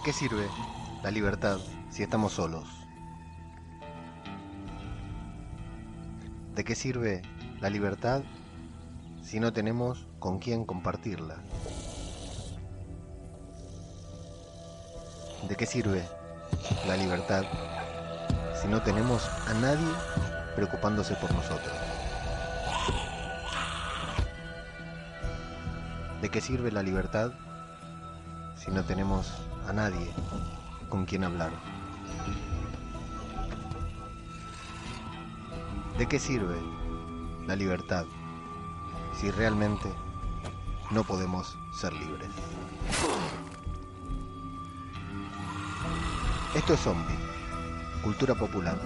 ¿De qué sirve la libertad si estamos solos? ¿De qué sirve la libertad si no tenemos con quién compartirla? ¿De qué sirve la libertad si no tenemos a nadie preocupándose por nosotros? ¿De qué sirve la libertad si no tenemos a nadie con quien hablar? ¿De qué sirve la libertad si realmente no podemos ser libres? Esto es Zombie, cultura popular.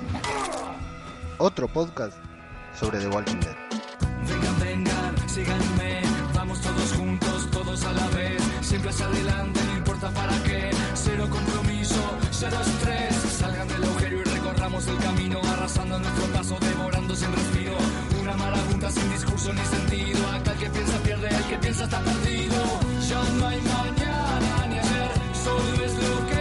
Otro podcast sobre The Walking Dead. Todos juntos, todos a la vez, siempre hacia adelante, no importa para qué, cero compromiso, cero estrés, salgan del agujero y recorramos el camino, arrasando nuestro paso, devorando sin respiro, una marabunta sin discurso ni sentido, acá el que piensa pierde, el que piensa está perdido, ya no hay mañana ni ayer, solo es lo que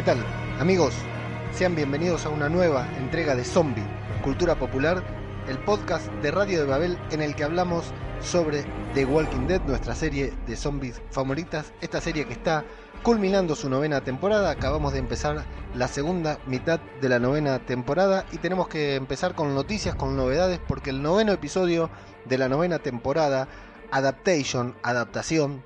¿Qué tal, amigos? Sean bienvenidos a una nueva entrega de Zombie, Cultura Popular, el podcast de Radio de Babel en el que hablamos sobre The Walking Dead, nuestra serie de zombies favoritas, esta serie que está culminando su novena temporada, acabamos de empezar la segunda mitad de la novena temporada y tenemos que empezar con noticias, con novedades, porque el noveno episodio de la novena temporada, Adaptation, adaptación,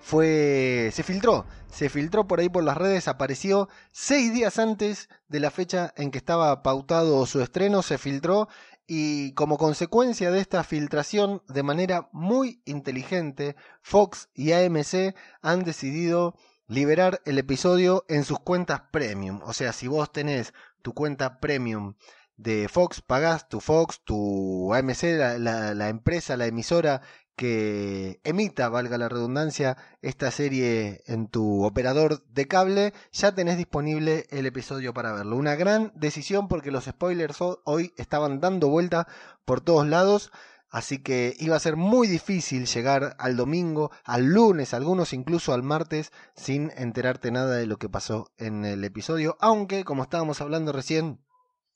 fue se filtró, se filtró por ahí por las redes, apareció seis días antes de la fecha en que estaba pautado su estreno, se filtró y como consecuencia de esta filtración, de manera muy inteligente, Fox y AMC han decidido liberar el episodio en sus cuentas premium. O sea, si vos tenés tu cuenta premium de Fox, pagás tu Fox, tu AMC, la, la- la empresa, la emisora que emita, valga la redundancia, esta serie en tu operador de cable, ya tenés disponible el episodio para verlo. Una gran decisión porque los spoilers ho- hoy estaban dando vuelta por todos lados. Así que iba a ser muy difícil llegar al domingo, al lunes, algunos incluso al martes, sin enterarte nada de lo que pasó en el episodio. Aunque, como estábamos hablando recién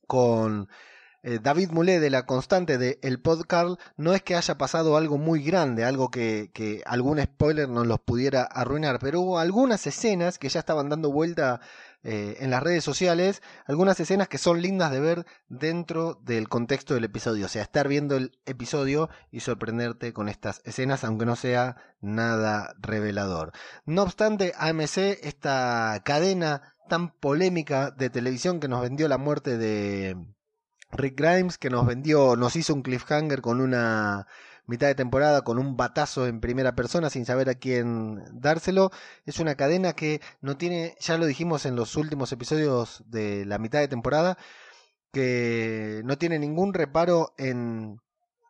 con eh, David Mulé de la constante de El Podcast, no es que haya pasado algo muy grande, algo que, que algún spoiler nos los pudiera arruinar, pero hubo algunas escenas que ya estaban dando vuelta eh, en las redes sociales, algunas escenas que son lindas de ver dentro del contexto del episodio, o sea, estar viendo el episodio y sorprenderte con estas escenas, aunque no sea nada revelador. No obstante, AMC, esta cadena tan polémica de televisión que nos vendió la muerte de Rick Grimes, que nos vendió, nos hizo un cliffhanger con una mitad de temporada con un batazo en primera persona sin saber a quién dárselo. Es una cadena que no tiene, ya lo dijimos en los últimos episodios de la mitad de temporada, que no tiene ningún reparo en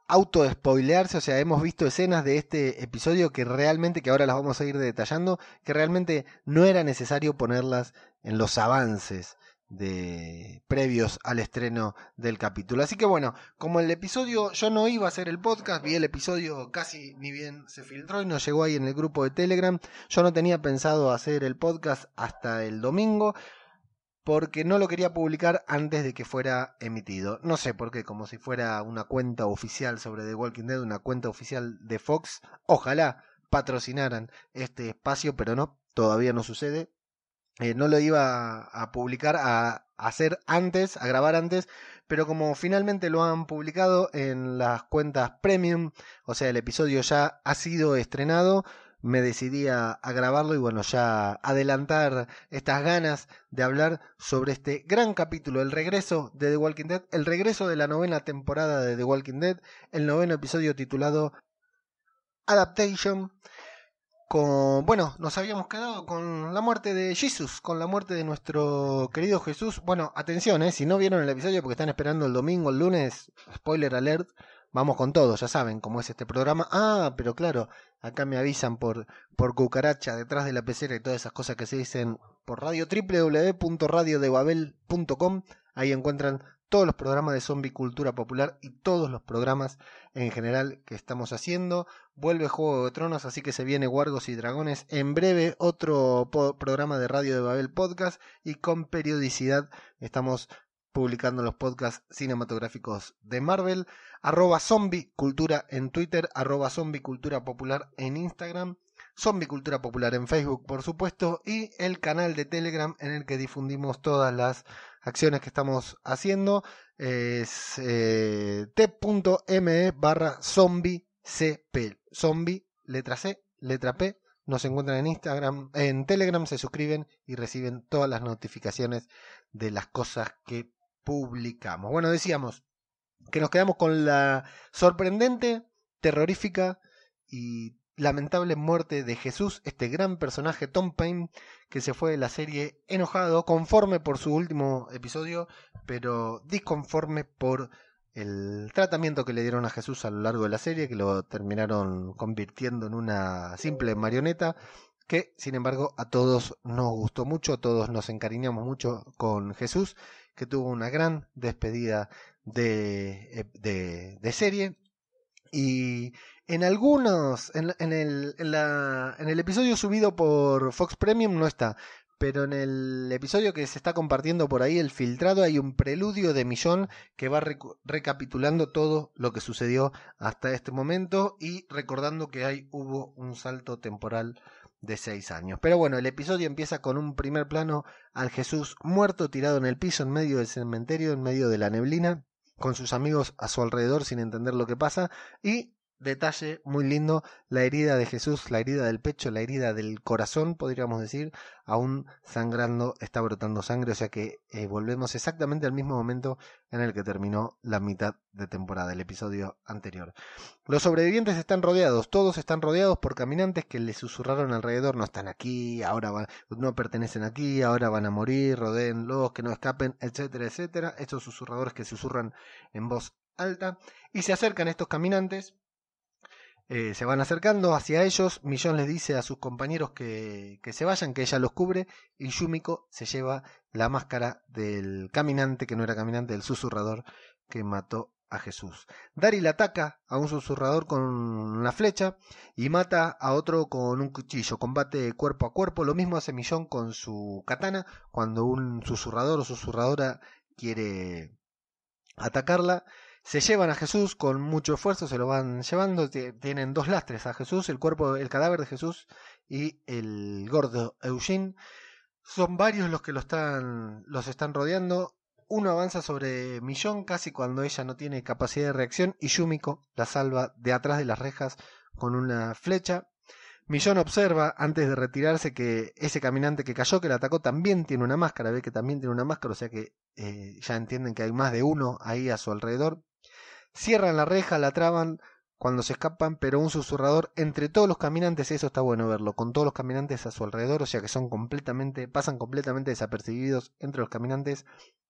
auto spoilearse, o sea, hemos visto escenas de este episodio que realmente, que ahora las vamos a ir detallando, que realmente no era necesario ponerlas en los avances de previos al estreno del capítulo. Así que bueno, como el episodio yo no iba a hacer el podcast, vi el episodio casi ni bien se filtró y nos llegó ahí en el grupo de Telegram. Yo no tenía pensado hacer el podcast hasta el domingo porque no lo quería publicar antes de que fuera emitido. No sé por qué, como si fuera una cuenta oficial sobre The Walking Dead, una cuenta oficial de Fox. Ojalá patrocinaran este espacio, pero no, todavía no sucede. Eh, no lo iba a publicar, a hacer antes, a grabar antes, pero como finalmente lo han publicado en las cuentas premium, o sea, el episodio ya ha sido estrenado, me decidí a, grabarlo y bueno, ya adelantar estas ganas de hablar sobre este gran capítulo, el regreso de The Walking Dead, el regreso de la novena temporada de The Walking Dead, el noveno episodio titulado Adaptation. Con, bueno, nos habíamos quedado con la muerte de Jesús, con la muerte de nuestro querido Jesús. Bueno, atención, eh, si no vieron el episodio porque están esperando el domingo, el lunes, spoiler alert, Vamos con todo, ya saben cómo es este programa. Ah, pero claro, acá me avisan por, por cucaracha detrás de la pecera y todas esas cosas que se dicen por radio www.radiodebabel.com. Ahí encuentran todos los programas de Zombie Cultura Popular y todos los programas en general que estamos haciendo. Vuelve Juego de Tronos, así que se viene Guargos y Dragones. En breve otro programa de Radio de Babel Podcast y con periodicidad estamos publicando los podcasts cinematográficos de Marvel, arroba zombie cultura en Twitter, arroba zombie cultura popular en Instagram, zombie cultura popular en Facebook por supuesto y el canal de Telegram en el que difundimos todas las acciones que estamos haciendo. Es eh, t.me barra zombie cp. Zombie letra C letra P. Nos encuentran en Instagram, en Telegram, se suscriben y reciben todas las notificaciones de las cosas que publicamos. Bueno, decíamos que nos quedamos con la sorprendente, terrorífica y lamentable muerte de Jesús, este gran personaje Tom Paine que se fue de la serie enojado, conforme por su último episodio, pero disconforme por el tratamiento que le dieron a Jesús a lo largo de la serie, que lo terminaron convirtiendo en una simple marioneta, que sin embargo a todos nos gustó mucho, todos nos encariñamos mucho con Jesús que tuvo una gran despedida de, eh, de, de serie. Y en algunos, en, en, el, en, la, en el episodio subido por Fox Premium no está, pero en el episodio que se está compartiendo por ahí, el filtrado, hay un preludio de Millón que va recapitulando todo lo que sucedió hasta este momento y recordando que ahí hubo un salto temporal de seis años. Pero bueno, el episodio empieza con un primer plano al Jesús muerto tirado en el piso en medio del cementerio, en medio de la neblina, con sus amigos a su alrededor sin entender lo que pasa y detalle muy lindo, la herida de Jesús, la herida del pecho, la herida del corazón, podríamos decir, aún sangrando, está brotando sangre, o sea que eh, volvemos exactamente al mismo momento en el que terminó la mitad de temporada, el episodio anterior. Los sobrevivientes están rodeados, todos están rodeados por caminantes que les susurraron alrededor, no están aquí, ahora van, no pertenecen aquí, ahora van a morir, rodeenlos, que no escapen, etcétera, etcétera. Estos susurradores que susurran en voz alta y se acercan estos caminantes eh, se van acercando hacia ellos. Millón les dice a sus compañeros que, que, se vayan, que ella los cubre. Y Yumiko se lleva la máscara del caminante, que no era caminante, del susurrador que mató a Jesús. Daryl ataca a un susurrador con una flecha y mata a otro con un cuchillo. Combate cuerpo a cuerpo. Lo mismo hace Millón con su katana cuando un susurrador o susurradora quiere atacarla. Se llevan a Jesús con mucho esfuerzo, se lo van llevando, tienen dos lastres a Jesús, el cuerpo, el cadáver de Jesús y el gordo Eugene. Son varios los que están, los están rodeando. Uno avanza sobre Millón casi cuando ella no tiene capacidad de reacción y Yumiko la salva de atrás de las rejas con una flecha. Millón observa antes de retirarse que ese caminante que cayó, que le atacó, también tiene una máscara, ve que también tiene una máscara, o sea que eh, ya entienden que hay más de uno ahí a su alrededor. Cierran la reja, la traban cuando se escapan, pero un susurrador entre todos los caminantes, eso está bueno verlo, con todos los caminantes a su alrededor, o sea que son completamente, pasan completamente desapercibidos entre los caminantes,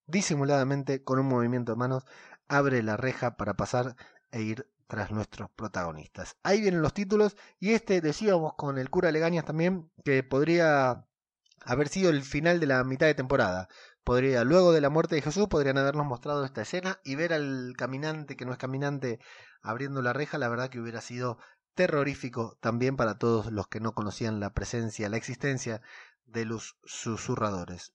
disimuladamente, con un movimiento de manos, abre la reja para pasar e ir tras nuestros protagonistas. Ahí vienen los títulos, y este decíamos con el cura Legañas también, que podría haber sido el final de la mitad de temporada. Podría, luego de la muerte de Jesús, podrían habernos mostrado esta escena y ver al caminante que no es caminante abriendo la reja, la verdad que hubiera sido terrorífico también para todos los que no conocían la presencia, la existencia de los susurradores.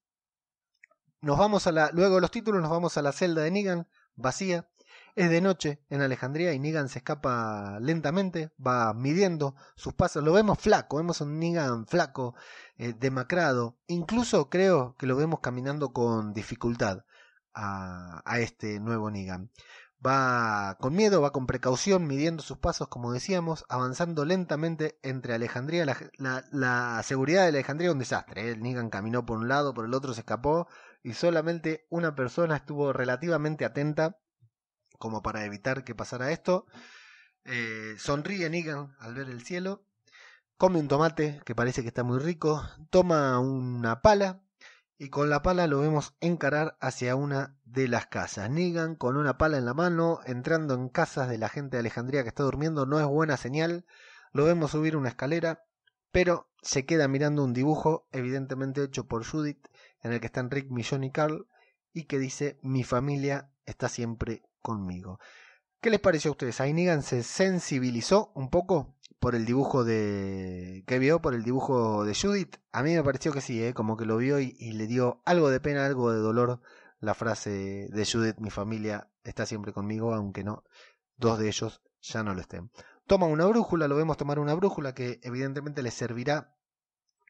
Nos vamos a la, luego de los títulos nos vamos a la celda de Negan, vacía, es de noche en Alejandría y Negan se escapa lentamente, va midiendo sus pasos. Lo vemos flaco, vemos un Negan flaco, eh, demacrado. Incluso creo que lo vemos caminando con dificultad a, a este nuevo Negan. Va con miedo, va con precaución, midiendo sus pasos, como decíamos, avanzando lentamente entre Alejandría. La, seguridad de Alejandría es un desastre. ¿eh? Negan caminó por un lado, por el otro se escapó y solamente una persona estuvo relativamente atenta como para evitar que pasara esto. Eh, sonríe Negan al ver el cielo, come un tomate que parece que está muy rico, toma una pala y con la pala lo vemos encarar hacia una de las casas. Negan con una pala en la mano, entrando en casas de la gente de Alejandría que está durmiendo, no es buena señal. Lo vemos subir una escalera, pero se queda mirando un dibujo, evidentemente hecho por Judith, en el que están Rick, Millón y Carl, y que dice: Mi familia está siempre ¿Qué les pareció a ustedes? Ahí Negan se sensibilizó un poco por el dibujo de. que vio por el dibujo de Judith. A mí me pareció que sí, ¿eh? como que lo vio y, y le dio algo de pena, algo de dolor la frase de Judith: Mi familia está siempre conmigo, aunque no, dos de ellos ya no lo estén. Toma una brújula, lo vemos tomar una brújula que evidentemente le servirá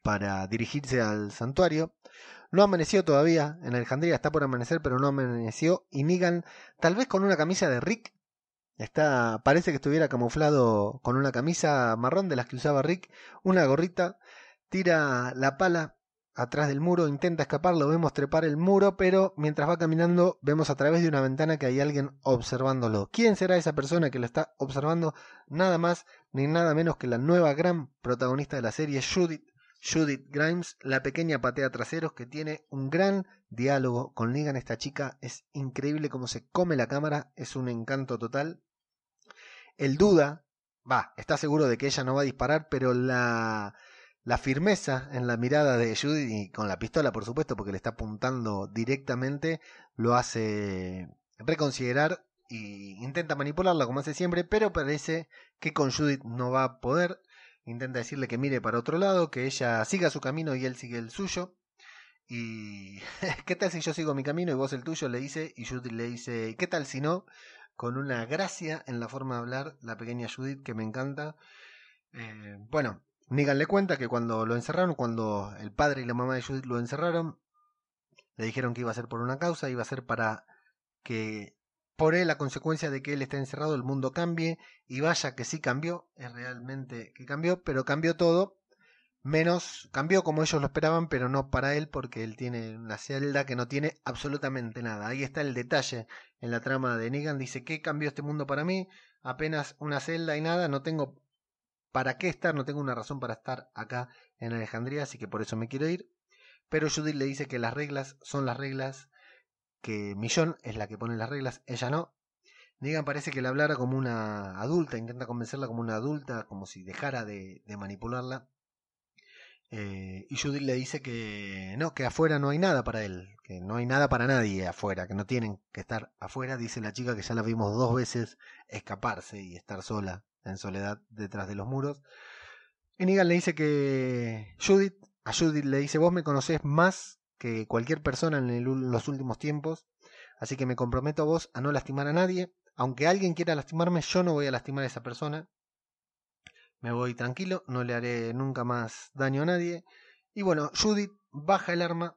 para dirigirse al santuario. No amaneció todavía en Alejandría, está por amanecer, pero no amaneció. Y Negan, tal vez con una camisa de Rick, Está, parece que estuviera camuflado con una camisa marrón de las que usaba Rick, una gorrita, tira la pala atrás del muro, intenta escapar, lo vemos trepar el muro, pero mientras va caminando vemos a través de una ventana que hay alguien observándolo. ¿Quién será esa persona que lo está observando? Nada más ni nada menos que la nueva gran protagonista de la serie, Judith. Judith Grimes, la pequeña patea traseros que tiene un gran diálogo con Negan. Esta chica es increíble como se come la cámara, es un encanto total. Él duda, va, está seguro de que ella no va a disparar, pero la, la firmeza en la mirada de Judy, y con la pistola por supuesto, porque le está apuntando directamente, lo hace reconsiderar y intenta manipularla como hace siempre, pero parece que con Judith no va a poder. Intenta decirle que mire para otro lado, que ella siga su camino y él sigue el suyo. Y ¿qué tal si yo sigo mi camino y vos el tuyo? Le dice, y Judith le dice, ¿qué tal si no? con una gracia en la forma de hablar, la pequeña Judith, que me encanta. Eh, bueno, Negan le cuenta que cuando lo encerraron, cuando el padre y la mamá de Judith lo encerraron, le dijeron que iba a ser por una causa, iba a ser para que por él, la consecuencia de que él esté encerrado, el mundo cambie, y vaya que sí cambió, es realmente que cambió, pero cambió todo menos, cambió como ellos lo esperaban, pero no para él porque él tiene una celda que no tiene absolutamente nada. Ahí está el detalle en la trama de Negan, dice, ¿qué cambió este mundo para mí? Apenas una celda y nada, no tengo para qué estar, no tengo una razón para estar acá en Alejandría, así que por eso me quiero ir. Pero Judith le dice que las reglas son las reglas, que Millón es la que pone las reglas, ella no. Negan parece que le hablara como una adulta, intenta convencerla como una adulta, como si dejara de, manipularla eh, y Judith le dice que no, que afuera no hay nada para él, que no hay nada para nadie afuera, que no tienen que estar afuera. Dice la chica que ya la vimos dos veces escaparse y estar sola, en soledad, detrás de los muros. Y Negan le dice que Judith, a Judith le dice, vos me conocés más que cualquier persona en, los últimos tiempos, así que me comprometo a vos a no lastimar a nadie. Aunque alguien quiera lastimarme, yo no voy a lastimar a esa persona me voy tranquilo, no le haré nunca más daño a nadie. Y bueno, Judith baja el arma,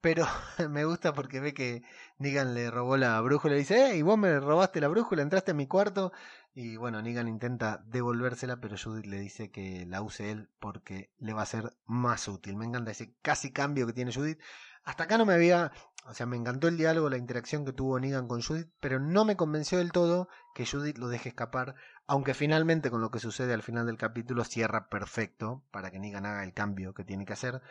pero me gusta porque ve que Negan le robó la brújula y dice, ¡Ey, vos me robaste la brújula, entraste en mi cuarto! Y bueno, Negan intenta devolvérsela, pero Judith le dice que la use él porque le va a ser más útil. Me encanta ese casi cambio que tiene Judith. Hasta acá no me había, o sea, me encantó el diálogo, la interacción que tuvo Negan con Judith, pero no me convenció del todo que Judith lo deje escapar, aunque finalmente con lo que sucede al final del capítulo cierra perfecto para que Negan haga el cambio que tiene que hacer.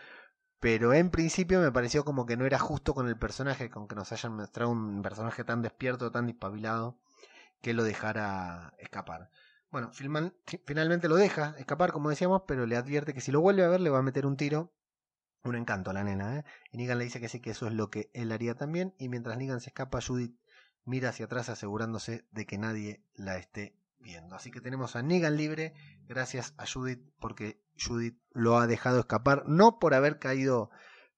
Pero en principio me pareció como que no era justo con el personaje, con que nos hayan mostrado un personaje tan despierto, tan dispabilado, que lo dejara escapar. Bueno, finalmente lo deja escapar, como decíamos, pero le advierte que si lo vuelve a ver le va a meter un tiro un encanto a la nena, ¿eh? Y Negan le dice que sí, que eso es lo que él haría también. Y mientras Negan se escapa, Judith mira hacia atrás asegurándose de que nadie la esté Así que tenemos a Negan libre gracias a Judith porque Judith lo ha dejado escapar, no por haber caído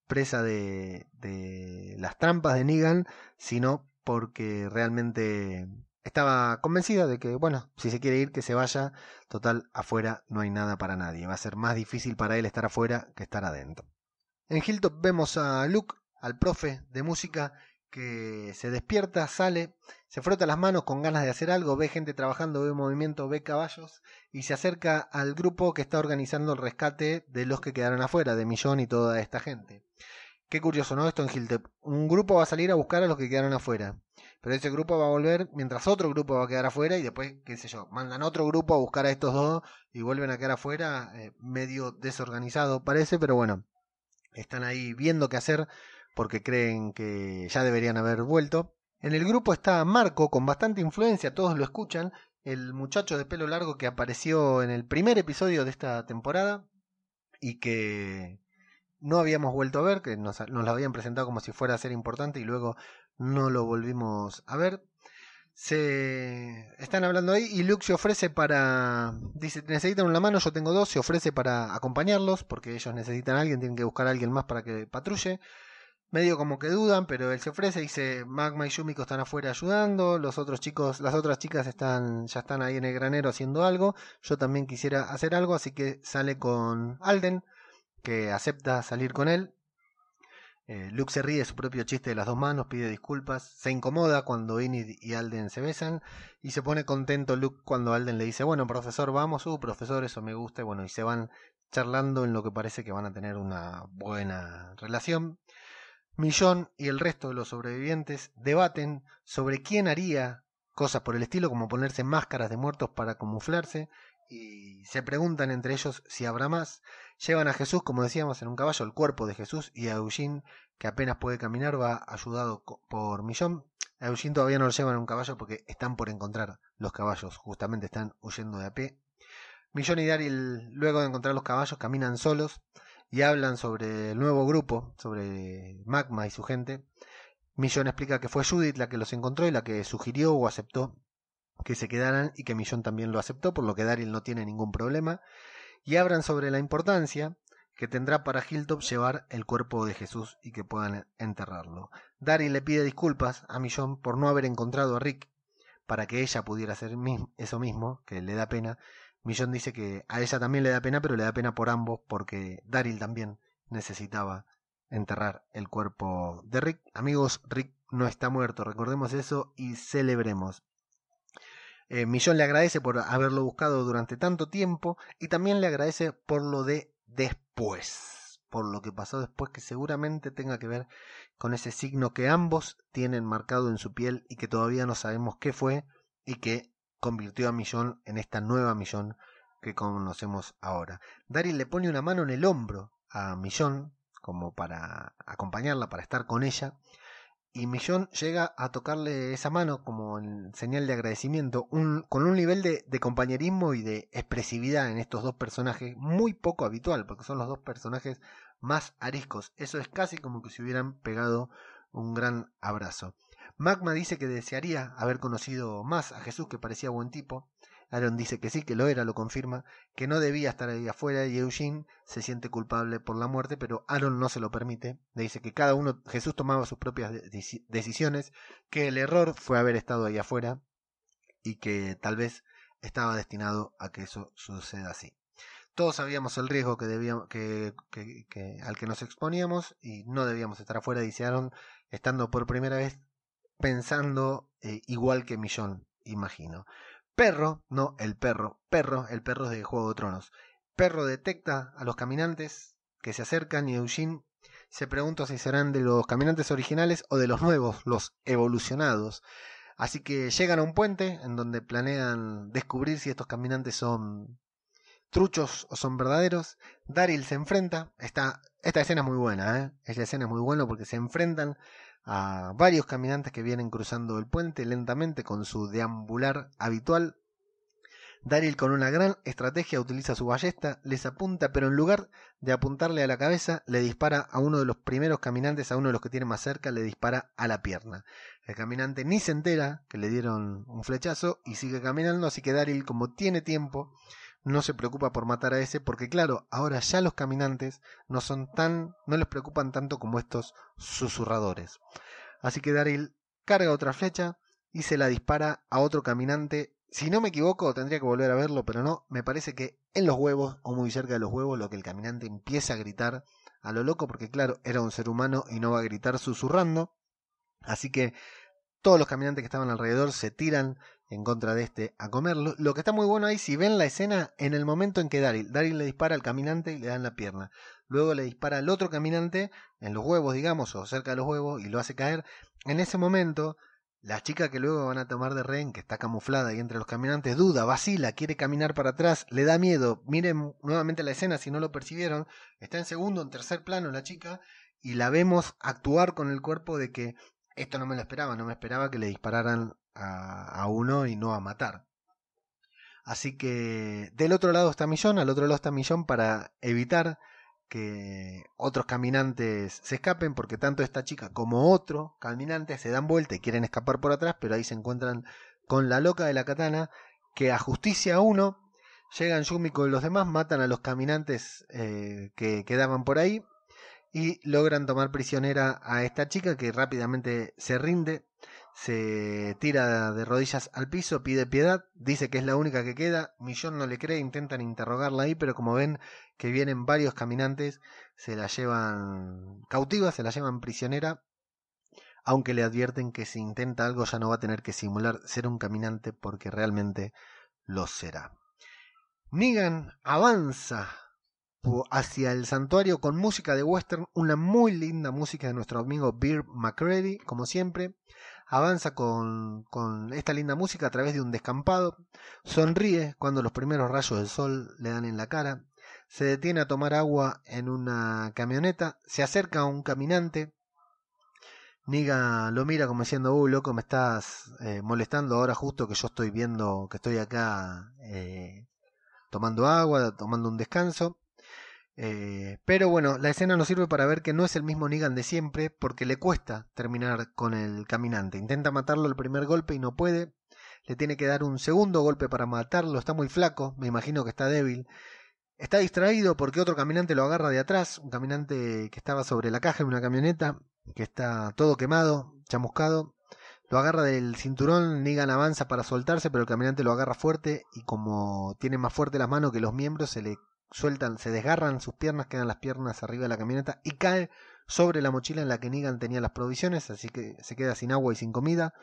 presa de, de las trampas de Negan, sino porque realmente estaba convencida de que, bueno, si se quiere ir, que se vaya. Total, afuera no hay nada para nadie. Va a ser más difícil para él estar afuera que estar adentro. En Hilltop vemos a Luke, al profe de música, que se despierta, sale, se frota las manos con ganas de hacer algo, ve gente trabajando, ve movimiento, ve caballos y se acerca al grupo que está organizando el rescate de los que quedaron afuera, de Millón y toda esta gente. Qué curioso, ¿no? Esto en Hiltep. Un grupo va a salir a buscar a los que quedaron afuera. Pero ese grupo va a volver mientras otro grupo va a quedar afuera y después, qué sé yo, mandan otro grupo a buscar a estos dos y vuelven a quedar afuera. Eh, medio desorganizado parece, pero bueno, están ahí viendo qué hacer porque creen que ya deberían haber vuelto. En el grupo está Marco con bastante influencia, todos lo escuchan, el muchacho de pelo largo que apareció en el primer episodio de esta temporada y que no habíamos vuelto a ver, que nos, nos lo habían presentado como si fuera a ser importante y luego no lo volvimos a ver. Se están hablando ahí y Luke se ofrece para. Dice: Necesitan una mano, yo tengo dos. Se ofrece para acompañarlos porque ellos necesitan a alguien, tienen que buscar a alguien más para que patrulle. Medio como que dudan, pero él se ofrece. Dice: Magma y Yumiko están afuera ayudando. Los otros chicos, las otras chicas están ya están ahí en el granero haciendo algo. Yo también quisiera hacer algo, así que sale con Alden que acepta salir con él. Eh, Luke se ríe de su propio chiste de las dos manos, pide disculpas, se incomoda cuando Enid y Alden se besan y se pone contento Luke cuando Alden le dice, bueno, profesor, vamos, uh, profesor, eso me gusta, y bueno, y se van charlando en lo que parece que van a tener una buena relación. Millón y el resto de los sobrevivientes debaten sobre quién haría cosas por el estilo como ponerse máscaras de muertos para camuflarse y se preguntan entre ellos si habrá más. Llevan a Jesús, como decíamos, en un caballo, el cuerpo de Jesús, y a Eugene, que apenas puede caminar, va ayudado por Millón. A Eugene todavía no lo llevan en un caballo porque están por encontrar los caballos, justamente están huyendo de a pie. Millón y Daryl, luego de encontrar los caballos, caminan solos y hablan sobre el nuevo grupo, sobre Magma y su gente. Millón explica que fue Judith la que los encontró y la que sugirió o aceptó que se quedaran y que Millón también lo aceptó, por lo que Daryl no tiene ningún problema, y hablan sobre la importancia que tendrá para Hilltop llevar el cuerpo de Jesús y que puedan enterrarlo. Daryl le pide disculpas a Millón por no haber encontrado a Rick para que ella pudiera hacer eso mismo, que le da pena. Millón dice que a ella también le da pena, pero le da pena por ambos porque Daryl también necesitaba enterrar el cuerpo de Rick. Amigos, Rick no está muerto, recordemos eso y celebremos. Eh, Millón le agradece por haberlo buscado durante tanto tiempo y también le agradece por lo de después, por lo que pasó después que seguramente tenga que ver con ese signo que ambos tienen marcado en su piel y que todavía no sabemos qué fue y que convirtió a Millón en esta nueva Millón que conocemos ahora. Daryl le pone una mano en el hombro a Millón como para acompañarla, para estar con ella y Millón llega a tocarle esa mano como en señal de agradecimiento, con un nivel de, de, compañerismo y de expresividad en estos dos personajes muy poco habitual, porque son los dos personajes más ariscos. Eso es casi como que se hubieran pegado un gran abrazo. Magma dice que desearía haber conocido más a Jesús, que parecía buen tipo, Aaron dice que sí, que lo era, lo confirma, que no debía estar ahí afuera y Eugene se siente culpable por la muerte, pero Aaron no se lo permite. Le dice que cada uno, Jesús tomaba sus propias decisiones, que el error fue haber estado ahí afuera y que tal vez estaba destinado a que eso suceda así. Todos sabíamos el riesgo que debíamos, que, que, al que nos exponíamos y no debíamos estar afuera, dice Aaron, estando por primera vez pensando eh, igual que Millón, imagino. Perro, no el perro, perro, el perro de Juego de Tronos. Perro detecta a los caminantes que se acercan y Eugene se pregunta si serán de los caminantes originales o de los nuevos, los evolucionados. Así que llegan a un puente en donde planean descubrir si estos caminantes son truchos o son verdaderos. Daryl se enfrenta. Esta, esta escena es muy buena, ¿eh? Esta escena es muy buena porque se enfrentan a varios caminantes que vienen cruzando el puente lentamente con su deambular habitual. Daryl con una gran estrategia utiliza su ballesta, les apunta, pero en lugar de apuntarle a la cabeza, le dispara a uno de los primeros caminantes, a uno de los que tiene más cerca, le dispara a la pierna. El caminante ni se entera que le dieron un flechazo y sigue caminando, así que Daryl, como tiene tiempo, no se preocupa por matar a ese porque claro, ahora ya los caminantes no son tan, no les preocupan tanto como estos susurradores. Así que Daryl carga otra flecha y se la dispara a otro caminante. Si no me equivoco, tendría que volver a verlo, pero no, me parece que en los huevos o muy cerca de los huevos lo que el caminante empieza a gritar a lo loco porque claro, era un ser humano y no va a gritar susurrando. Así que todos los caminantes que estaban alrededor se tiran en contra de este a comerlo. Lo que está muy bueno ahí, si ven la escena, en el momento en que Daryl, Daryl le dispara al caminante y le dan la pierna. Luego le dispara al otro caminante en los huevos, digamos, o cerca de los huevos, y lo hace caer. En ese momento, la chica que luego van a tomar de rehén, que está camuflada ahí entre los caminantes, duda, vacila, quiere caminar para atrás, le da miedo. Miren nuevamente la escena si no lo percibieron. Está en segundo, en tercer plano la chica, y la vemos actuar con el cuerpo de que esto no me lo esperaba, no me esperaba que le dispararan a, uno y no a matar. Así que del otro lado está Millón, al otro lado está Millón para evitar que otros caminantes se escapen, porque tanto esta chica como otro caminante se dan vuelta y quieren escapar por atrás, pero ahí se encuentran con la loca de la katana que ajusticia a uno, llegan Yumi con los demás, matan a los caminantes eh, que quedaban por ahí y logran tomar prisionera a esta chica que rápidamente se rinde, se tira de rodillas al piso, pide piedad, dice que es la única que queda, Millón no le cree, intentan interrogarla ahí, pero como ven que vienen varios caminantes, se la llevan cautiva, se la llevan prisionera, aunque le advierten que si intenta algo ya no va a tener que simular ser un caminante porque realmente lo será. Negan avanza hacia el santuario con música de western, una muy linda música de nuestro amigo Beer McCready, como siempre. Avanza con, con esta linda música a través de un descampado, sonríe cuando los primeros rayos del sol le dan en la cara, se detiene a tomar agua en una camioneta, se acerca a un caminante, Niga lo mira como diciendo, uh, loco, me estás eh, molestando ahora justo que yo estoy viendo que estoy acá eh, tomando agua, tomando un descanso. Eh, pero bueno, la escena nos sirve para ver que no es el mismo Negan de siempre, porque le cuesta terminar con el caminante. Intenta matarlo el primer golpe y no puede. Le tiene que dar un segundo golpe para matarlo. Está muy flaco, me imagino que está débil. Está distraído porque otro caminante lo agarra de atrás, un caminante que estaba sobre la caja en una camioneta, que está todo quemado, chamuscado. Lo agarra del cinturón, Negan avanza para soltarse, pero el caminante lo agarra fuerte y como tiene más fuerte las manos que los miembros, se le sueltan, se desgarran sus piernas, quedan las piernas arriba de la camioneta y cae sobre la mochila en la que Negan tenía las provisiones, así que se queda sin agua y sin comida.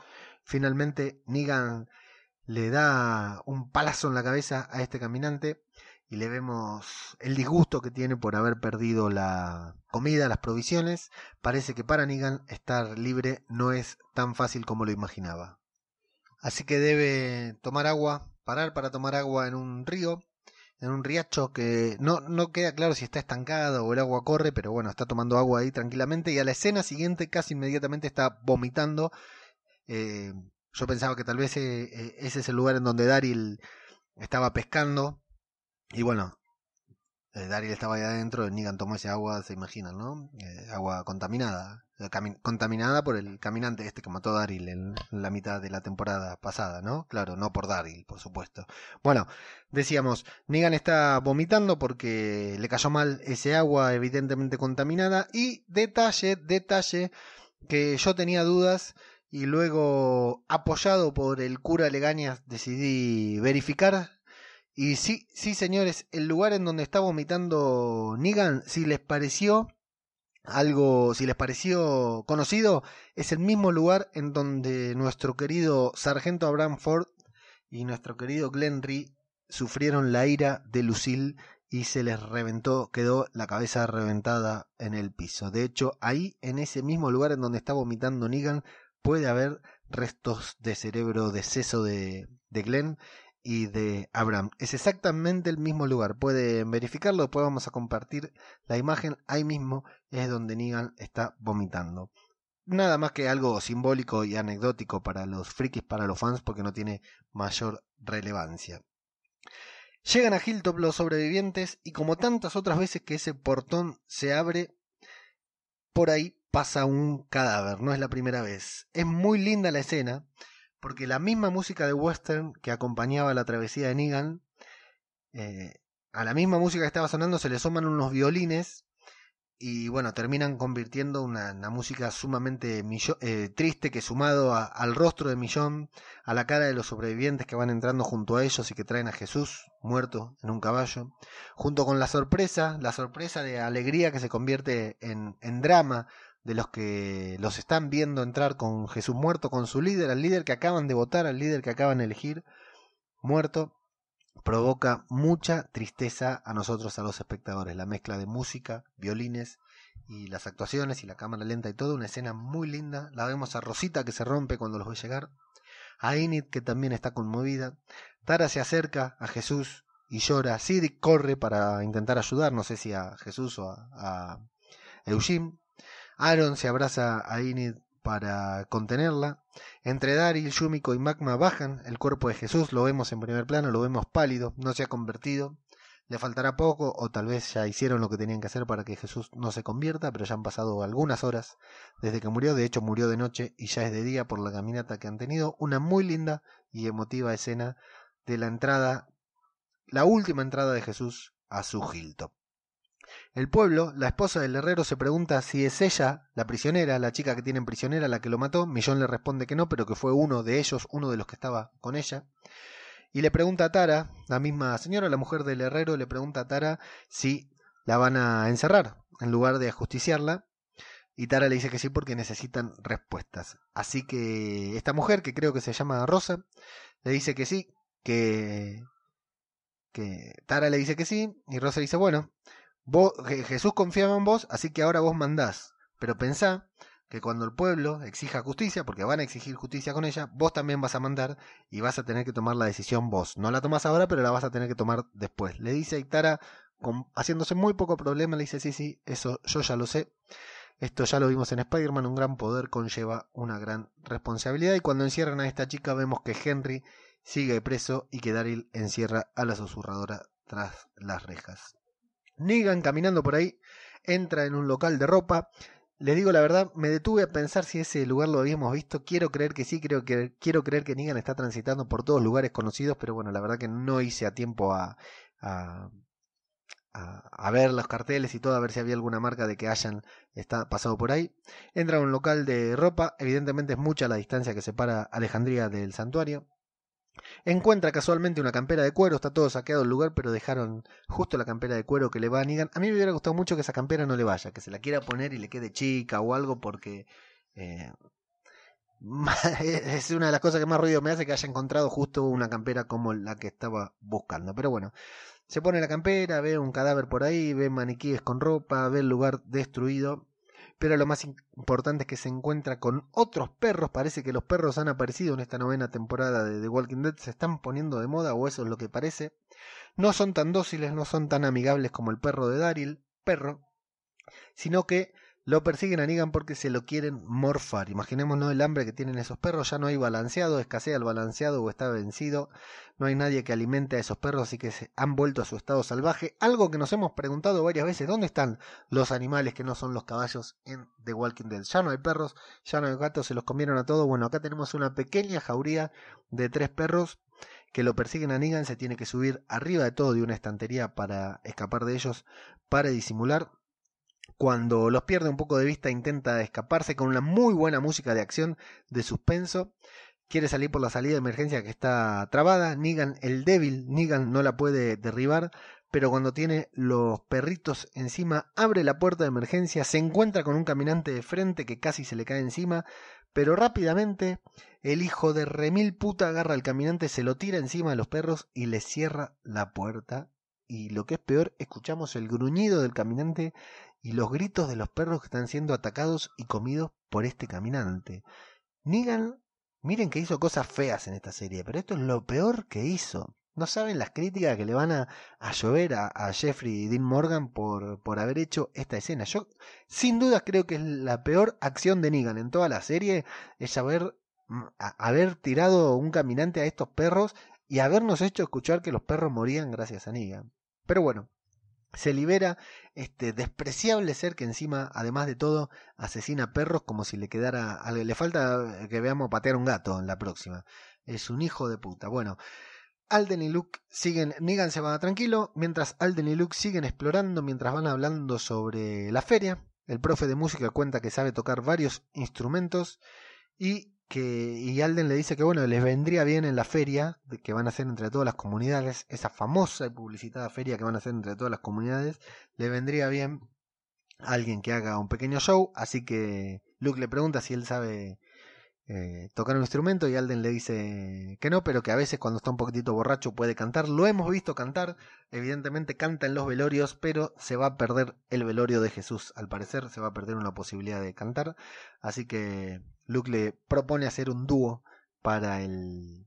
Finalmente Negan le da un palazo en la cabeza a este caminante y le vemos el disgusto que tiene por haber perdido la comida, las provisiones. Parece que para Negan estar libre no es tan fácil como lo imaginaba. Así que debe tomar agua, parar para tomar agua en un río en un riacho que no, no queda claro si está estancado o el agua corre, pero bueno, está tomando agua ahí tranquilamente y a la escena siguiente casi inmediatamente está vomitando. Eh, yo pensaba que tal vez eh, eh, ese es el lugar en donde Daryl estaba pescando y bueno, Daryl estaba ahí adentro, Negan tomó ese agua, se imaginan, ¿no? agua contaminada contaminada por el caminante este que mató a Daryl en la mitad de la temporada pasada, ¿no? Claro, no por Daryl, por supuesto. Bueno, decíamos, Negan está vomitando porque le cayó mal ese agua evidentemente contaminada y detalle, detalle que yo tenía dudas y luego apoyado por el cura Legañas decidí verificar y sí, sí señores, el lugar en donde está vomitando Negan, si les pareció algo, si les pareció conocido, es el mismo lugar en donde nuestro querido sargento Abraham Ford y nuestro querido Glenry sufrieron la ira de Lucille y se les reventó, quedó la cabeza reventada en el piso. De hecho, ahí, en ese mismo lugar en donde está vomitando Negan, puede haber restos de cerebro de seso de, de Glenn y de Abraham. Es exactamente el mismo lugar. Pueden verificarlo, después vamos a compartir la imagen. Ahí mismo es donde Negan está vomitando. Nada más que algo simbólico y anecdótico para los frikis, para los fans, porque no tiene mayor relevancia. Llegan a Hilltop los sobrevivientes y como tantas otras veces que ese portón se abre, por ahí pasa un cadáver, no es la primera vez. Es muy linda la escena porque la misma música de western que acompañaba la travesía de Negan, eh, a la misma música que estaba sonando se le suman unos violines y bueno, terminan convirtiendo una, música sumamente eh, triste que sumado al rostro de Millón, a la cara de los sobrevivientes que van entrando junto a ellos y que traen a Jesús muerto en un caballo, junto con la sorpresa, la sorpresa de alegría que se convierte en, en drama de los que los están viendo entrar con Jesús muerto, con su líder, al líder que acaban de votar, al líder que acaban de elegir, muerto, provoca mucha tristeza a nosotros, a los espectadores. La mezcla de música, violines y las actuaciones y la cámara lenta y todo, una escena muy linda. La vemos a Rosita que se rompe cuando los ve llegar, a Inid que también está conmovida. Tara se acerca a Jesús y llora. Sidic corre para intentar ayudar, no sé si a Jesús o a, a Eugene. Aaron se abraza a Inid para contenerla. Entre Daryl, Yumiko y Magma bajan. El cuerpo de Jesús lo vemos en primer plano, lo vemos pálido, no se ha convertido. Le faltará poco, o tal vez ya hicieron lo que tenían que hacer para que Jesús no se convierta, pero ya han pasado algunas horas desde que murió. De hecho, murió de noche y ya es de día por la caminata que han tenido. Una muy linda y emotiva escena de la entrada, la última entrada de Jesús a su Hilltop. El pueblo, la esposa del herrero se pregunta si es ella, la prisionera, la chica que tienen prisionera, la que lo mató. Millón le responde que no, pero que fue uno de ellos, uno de los que estaba con ella. Y le pregunta a Tara, la misma señora, la mujer del herrero, le pregunta a Tara si la van a encerrar en lugar de ajusticiarla. Y Tara le dice que sí porque necesitan respuestas. Así que esta mujer, que creo que se llama Rosa, le dice que sí, que, que Tara le dice que sí, y Rosa dice, bueno, Vos, Jesús confiaba en vos, así que ahora vos mandás. Pero pensá que cuando el pueblo exija justicia, porque van a exigir justicia con ella, vos también vas a mandar y vas a tener que tomar la decisión vos. No la tomás ahora, pero la vas a tener que tomar después. Le dice a Itara, haciéndose muy poco problema, le dice, sí, sí, eso yo ya lo sé. Esto ya lo vimos en Spider-Man, un gran poder conlleva una gran responsabilidad. Y cuando encierran a esta chica vemos que Henry sigue preso y que Daryl encierra a la susurradora tras las rejas. Negan caminando por ahí entra en un local de ropa. Les digo la verdad, me detuve a pensar si ese lugar lo habíamos visto. Quiero creer que sí, creo que, quiero creer que Negan está transitando por todos lugares conocidos, pero bueno, la verdad que no hice a tiempo a, a, ver los carteles y todo, a ver si había alguna marca de que hayan está, pasado por ahí. Entra a un local de ropa, evidentemente es mucha la distancia que separa Alejandría del santuario. Encuentra casualmente una campera de cuero, está todo saqueado el lugar, pero dejaron justo la campera de cuero que le va a Negan. A mí me hubiera gustado mucho que esa campera no le vaya, que se la quiera poner y le quede chica o algo, porque eh, es una de las cosas que más ruido me hace que haya encontrado justo una campera como la que estaba buscando. Pero bueno, se pone la campera, ve un cadáver por ahí, ve maniquíes con ropa, ve el lugar destruido pero lo más importante es que se encuentra con otros perros. Parece que los perros han aparecido en esta novena temporada de The Walking Dead, se están poniendo de moda, o eso es lo que parece. No son tan dóciles, no son tan amigables como el perro de Daryl, perro, sino que lo persiguen a Negan porque se lo quieren morfar. Imaginémonos el hambre que tienen esos perros. Ya no hay balanceado, escasea el balanceado o está vencido. No hay nadie que alimente a esos perros, así que se han vuelto a su estado salvaje. Algo que nos hemos preguntado varias veces: ¿dónde están los animales que no son los caballos en The Walking Dead? Ya no hay perros, ya no hay gatos, se los comieron a todos. Bueno, acá tenemos una pequeña jauría de tres perros que lo persiguen a Negan. Se tiene que subir arriba de todo de una estantería para escapar de ellos, para disimular cuando los pierde un poco de vista intenta escaparse con una muy buena música de acción de suspenso. Quiere salir por la salida de emergencia que está trabada. Negan, el débil, Negan no la puede derribar, pero cuando tiene los perritos encima, abre la puerta de emergencia, se encuentra con un caminante de frente que casi se le cae encima, pero rápidamente el hijo de remil puta agarra al caminante, se lo tira encima de los perros y le cierra la puerta. Y lo que es peor, escuchamos el gruñido del caminante y los gritos de los perros que están siendo atacados y comidos por este caminante. Negan, miren que hizo cosas feas en esta serie, pero esto es lo peor que hizo. No saben las críticas que le van a, a llover a, a, Jeffrey y Dean Morgan por, por haber hecho esta escena. Yo, sin duda, creo que es la peor acción de Negan en toda la serie, es haber, mm, haber tirado un caminante a estos perros y habernos hecho escuchar que los perros morían gracias a Negan. Pero bueno, se libera este despreciable ser que encima, además de todo, asesina perros como si le quedara. Le falta que veamos patear un gato en la próxima. Es un hijo de puta. Bueno, Alden y Luke siguen. Negan se va tranquilo, mientras Alden y Luke siguen explorando, mientras van hablando sobre la feria. El profe de música cuenta que sabe tocar varios instrumentos y que y Alden le dice que bueno, les vendría bien en la feria que van a hacer entre todas las comunidades, esa famosa y publicitada feria que van a hacer entre todas las comunidades, le vendría bien alguien que haga un pequeño show, así que Luke le pregunta si él sabe eh, tocar un instrumento y Alden le dice que no, pero que a veces cuando está un poquitito borracho puede cantar. Lo hemos visto cantar, evidentemente canta en los velorios, pero se va a perder el velorio de Jesús. Al parecer se va a perder una posibilidad de cantar, así que Luke le propone hacer un dúo para el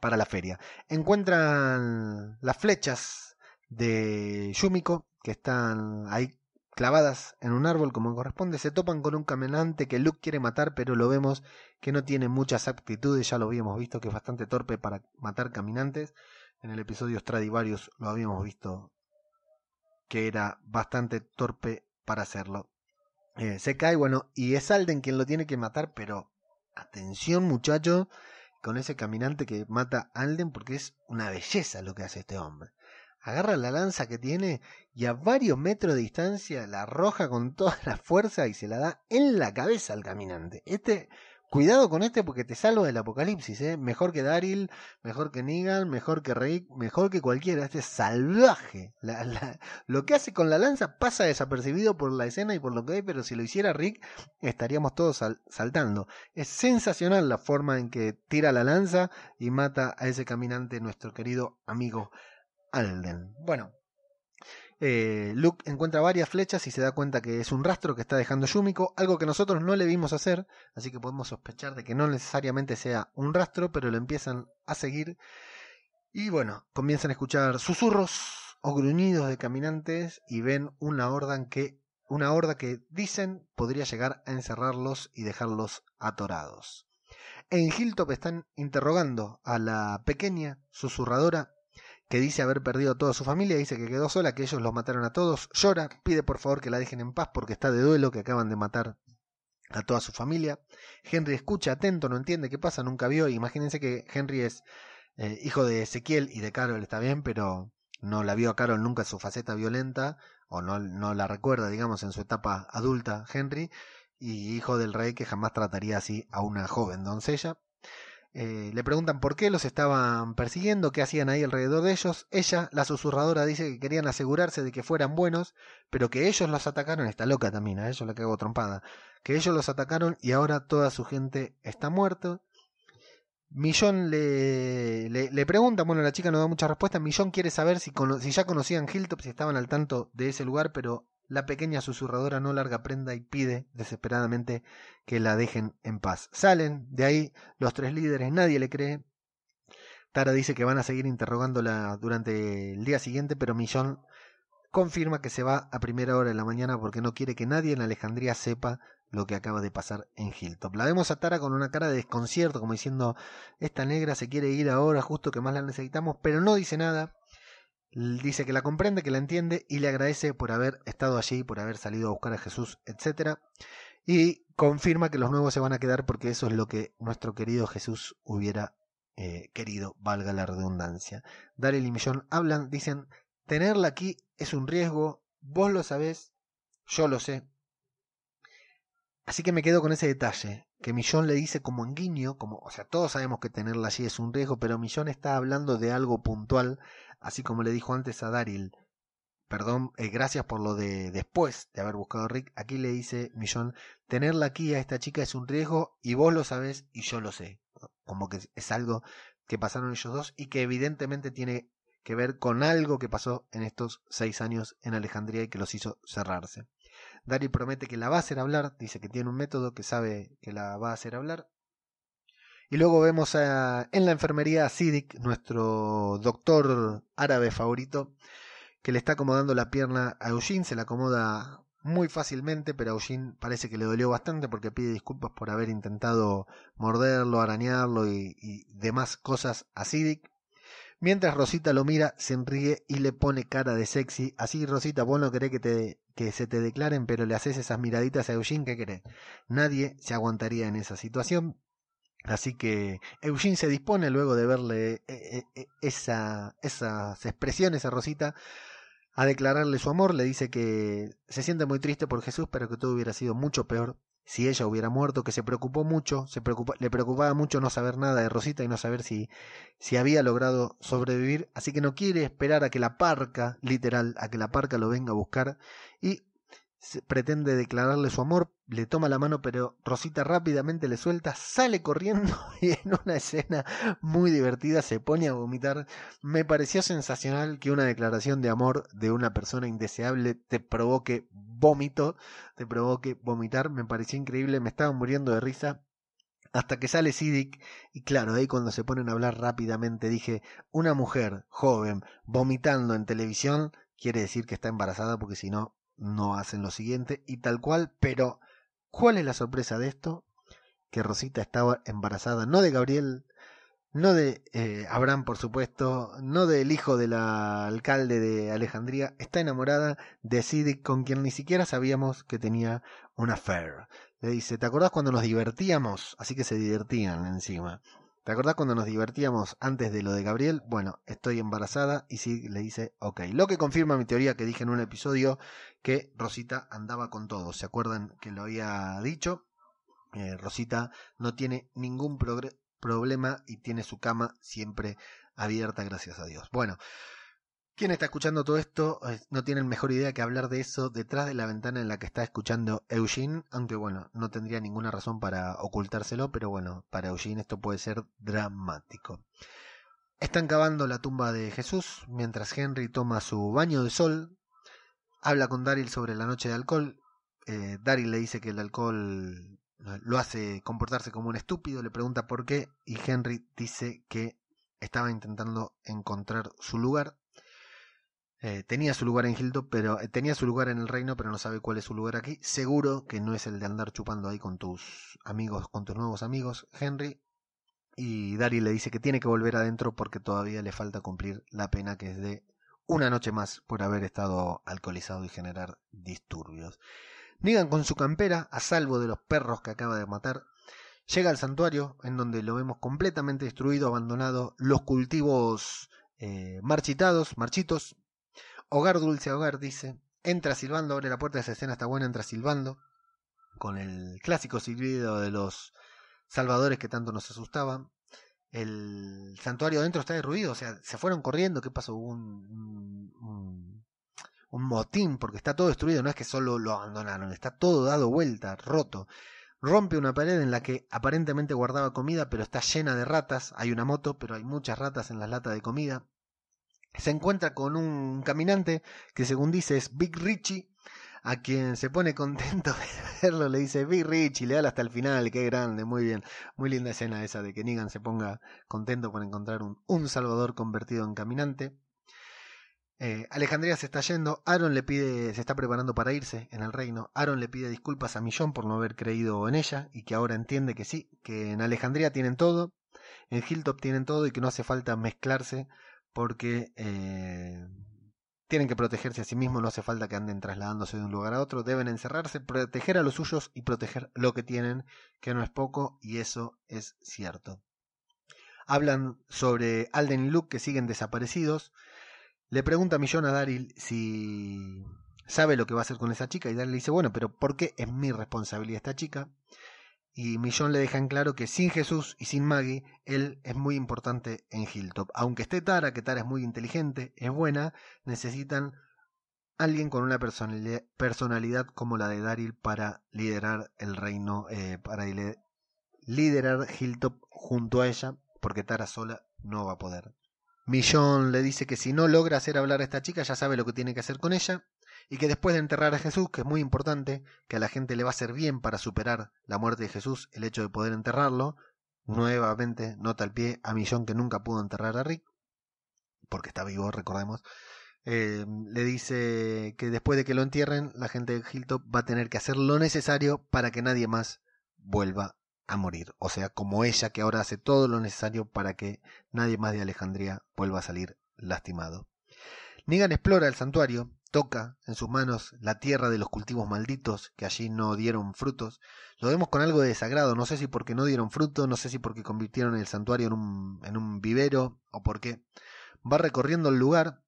para la feria. Encuentran las flechas de Yumiko que están ahí clavadas en un árbol como corresponde, se topan con un caminante que Luke quiere matar, pero lo vemos que no tiene muchas aptitudes, ya lo habíamos visto que es bastante torpe para matar caminantes. En el episodio Stradivarius lo habíamos visto que era bastante torpe para hacerlo. Eh, se cae, bueno, y es Alden quien lo tiene que matar, pero atención muchacho con ese caminante que mata a Alden porque es una belleza lo que hace este hombre agarra la lanza que tiene y a varios metros de distancia la arroja con toda la fuerza y se la da en la cabeza al caminante. Este, cuidado con este porque te salva del apocalipsis, ¿eh? Mejor que Daryl, mejor que Negan, mejor que Rick, mejor que cualquiera. Este es salvaje. lo que hace con la lanza pasa desapercibido por la escena y por lo que hay, pero si lo hiciera Rick estaríamos todos saltando. Es sensacional la forma en que tira la lanza y mata a ese caminante, nuestro querido amigo Alden. Bueno, eh, Luke encuentra varias flechas y se da cuenta que es un rastro que está dejando Yumiko, algo que nosotros no le vimos hacer, así que podemos sospechar de que no necesariamente sea un rastro, pero lo empiezan a seguir. Y bueno, comienzan a escuchar susurros o gruñidos de caminantes y ven una horda que una horda que dicen podría llegar a encerrarlos y dejarlos atorados. En Hilltop están interrogando a la pequeña susurradora que dice haber perdido a toda su familia, dice que quedó sola, que ellos los mataron a todos, llora, pide por favor que la dejen en paz porque está de duelo, que acaban de matar a toda su familia. Henry escucha atento, no entiende qué pasa, nunca vio. Imagínense que Henry es eh, hijo de Ezequiel y de Carol, está bien, pero no la vio a Carol nunca en su faceta violenta, o no, no la recuerda, digamos, en su etapa adulta, Henry, y hijo del rey que jamás trataría así a una joven doncella. Eh, le preguntan por qué los estaban persiguiendo, qué hacían ahí alrededor de ellos. Ella, la susurradora, dice que querían asegurarse de que fueran buenos, pero que ellos los atacaron. Está loca también, a ellos le cago trompada. Que ellos los atacaron y ahora toda su gente está muerta. Millón le, le, pregunta, bueno, la chica no da mucha respuesta. Millón quiere saber si, si ya conocían Hilltop, si estaban al tanto de ese lugar, pero la pequeña susurradora no larga prenda y pide desesperadamente que la dejen en paz. Salen de ahí los tres líderes, nadie le cree. Tara dice que van a seguir interrogándola durante el día siguiente, pero Millón confirma que se va a primera hora de la mañana porque no quiere que nadie en Alejandría sepa lo que acaba de pasar en Hilltop. La vemos a Tara con una cara de desconcierto, como diciendo, esta negra se quiere ir ahora, justo que más la necesitamos, pero no dice nada dice que la comprende, que la entiende y le agradece por haber estado allí, por haber salido a buscar a Jesús, etc. Y confirma que los nuevos se van a quedar porque eso es lo que nuestro querido Jesús hubiera eh, querido, valga la redundancia. Daryl y Millón hablan, dicen, tenerla aquí es un riesgo, vos lo sabés, yo lo sé. Así que me quedo con ese detalle, que Millón le dice como en guiño, como, o sea, todos sabemos que tenerla allí es un riesgo, pero Millón está hablando de algo puntual así como le dijo antes a Daryl, perdón, eh, gracias por lo de después de haber buscado a Rick, aquí le dice Millón, tenerla aquí a esta chica es un riesgo y vos lo sabés y yo lo sé. Como que es algo que pasaron ellos dos y que evidentemente tiene que ver con algo que pasó en estos seis años en Alejandría y que los hizo cerrarse. Daryl promete que la va a hacer hablar, dice que tiene un método que sabe que la va a hacer hablar y luego vemos a, en la enfermería a Sidic, nuestro doctor árabe favorito, que le está acomodando la pierna a Eugene, se la acomoda muy fácilmente, pero a Eugene parece que le dolió bastante porque pide disculpas por haber intentado morderlo, arañarlo y, demás cosas a Sidic. Mientras Rosita lo mira, se ríe y le pone cara de sexy. Así, Rosita, vos no querés que, te, que se te declaren, pero le haces esas miraditas a Eugene, ¿qué querés? Nadie se aguantaría en esa situación. Así que Eugene se dispone luego de verle eh, eh, esa, esas expresiones a Rosita a declararle su amor. Le dice que se siente muy triste por Jesús, pero que todo hubiera sido mucho peor si ella hubiera muerto, que se preocupó mucho, se le preocupaba mucho no saber nada de Rosita y no saber si, si había logrado sobrevivir, así que no quiere esperar a que la parca, literal, a que la parca lo venga a buscar y pretende declararle su amor, le toma la mano, pero Rosita rápidamente le suelta, sale corriendo y en una escena muy divertida se pone a vomitar. Me pareció sensacional que una declaración de amor de una persona indeseable te provoque vómito, te provoque vomitar. Me pareció increíble, me estaba muriendo de risa. Hasta que sale Sidic, y claro, ahí cuando se ponen a hablar rápidamente dije, una mujer joven vomitando en televisión quiere decir que está embarazada porque si no no hacen lo siguiente y tal cual, pero ¿cuál es la sorpresa de esto? Que Rosita estaba embarazada, no de Gabriel, no de eh, Abraham, por supuesto, no del hijo del alcalde de Alejandría, está enamorada de Sidic, con quien ni siquiera sabíamos que tenía una affair. Le dice, ¿te acordás cuando nos divertíamos? Así que se divertían encima. ¿Te acordás cuando nos divertíamos antes de lo de Gabriel? Bueno, estoy embarazada y sí le dice ok. Lo que confirma mi teoría que dije en un episodio que Rosita andaba con todo. ¿Se acuerdan que lo había dicho? Eh, Rosita no tiene ningún problema y tiene su cama siempre abierta, gracias a Dios. Bueno, quien está escuchando todo esto eh, no tiene mejor idea que hablar de eso detrás de la ventana en la que está escuchando Eugene, aunque bueno, no tendría ninguna razón para ocultárselo, pero bueno, para Eugene esto puede ser dramático. Están cavando la tumba de Jesús mientras Henry toma su baño de sol, habla con Daryl sobre la noche de alcohol, eh, Daryl le dice que el alcohol lo hace comportarse como un estúpido, le pregunta por qué y Henry dice que estaba intentando encontrar su lugar eh, tenía su lugar en Hilton, pero eh, tenía su lugar en el reino, pero no sabe cuál es su lugar aquí. Seguro que no es el de andar chupando ahí con tus amigos, con tus nuevos amigos, Henry. Y Daryl le dice que tiene que volver adentro porque todavía le falta cumplir la pena que es de una noche más por haber estado alcoholizado y generar disturbios. Negan con su campera, a salvo de los perros que acaba de matar, llega al santuario en donde lo vemos completamente destruido, abandonado, los cultivos eh, marchitados, marchitos, Hogar dulce hogar, dice. Entra silbando, abre la puerta, de esa escena está buena, entra silbando. Con el clásico silbido de los salvadores que tanto nos asustaban. El santuario adentro está derruido, o sea, se fueron corriendo. ¿Qué pasó? Hubo un, motín, porque está todo destruido. No es que solo lo abandonaron, está todo dado vuelta, roto rompe una pared en la que aparentemente guardaba comida, pero está llena de ratas. Hay una moto, pero hay muchas ratas en la lata de comida se encuentra con un caminante que según dice es Big Richie, a quien se pone contento de verlo, le dice Big Richie, le da hasta el final, qué grande, muy bien, muy linda escena esa de que Negan se ponga contento por encontrar un, un Salvador convertido en caminante. Eh, Alejandría se está yendo, Aaron le pide, se está preparando para irse en el reino, Aaron le pide disculpas a Millón por no haber creído en ella y que ahora entiende que sí, que en Alejandría tienen todo, en Hilltop tienen todo y que no hace falta mezclarse porque eh, tienen que protegerse a sí mismos, no hace falta que anden trasladándose de un lugar a otro, deben encerrarse, proteger a los suyos y proteger lo que tienen, que no es poco, y eso es cierto. Hablan sobre Alden y Luke que siguen desaparecidos. Le pregunta a Millón a Daryl si sabe lo que va a hacer con esa chica y Daryl le dice, bueno, pero ¿por qué es mi responsabilidad esta chica? Y Millón le deja en claro que sin Jesús y sin Maggie, él es muy importante en Hilltop. Aunque esté Tara, que Tara es muy inteligente, es buena, necesitan alguien con una personalidad como la de Daryl para liderar el reino, eh, para liderar Hilltop junto a ella, porque Tara sola no va a poder. Millón le dice que si no logra hacer hablar a esta chica, ya sabe lo que tiene que hacer con ella, y que después de enterrar a Jesús, que es muy importante, que a la gente le va a hacer bien para superar la muerte de Jesús el hecho de poder enterrarlo, nuevamente nota al pie a Millón que nunca pudo enterrar a Rick, porque está vivo, recordemos, eh, le dice que después de que lo entierren, la gente de Hilltop va a tener que hacer lo necesario para que nadie más vuelva a morir. O sea, como ella que ahora hace todo lo necesario para que nadie más de Alejandría vuelva a salir lastimado. Negan explora el santuario, toca en sus manos la tierra de los cultivos malditos que allí no dieron frutos. Lo vemos con algo de desagrado, no sé si porque no dieron fruto, no sé si porque convirtieron el santuario en un, en un vivero o por qué. Va recorriendo el lugar,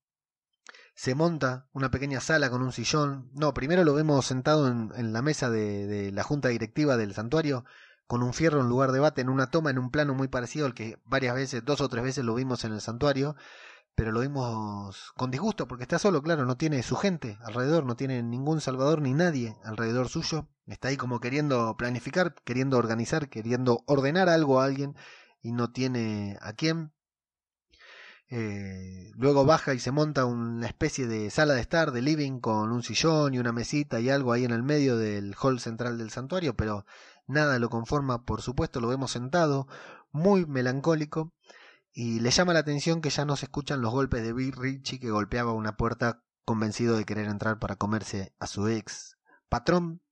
se monta una pequeña sala con un sillón. No, primero lo vemos sentado en, la mesa de, de, la junta directiva del santuario, con un fierro en lugar de bate, en una toma, en un plano muy parecido al que varias veces, dos o tres veces lo vimos en el santuario pero lo vimos con disgusto porque está solo, claro, no tiene su gente alrededor, no tiene ningún salvador ni nadie alrededor suyo. Está ahí como queriendo planificar, queriendo organizar, queriendo ordenar algo a alguien y no tiene a quién. Eh, luego baja y se monta una especie de sala de estar, de living, con un sillón y una mesita y algo ahí en el medio del hall central del santuario, pero nada lo conforma, por supuesto, lo vemos sentado, muy melancólico, y le llama la atención que ya no se escuchan los golpes de Big Richie que golpeaba una puerta convencido de querer entrar para comerse a su ex patrón.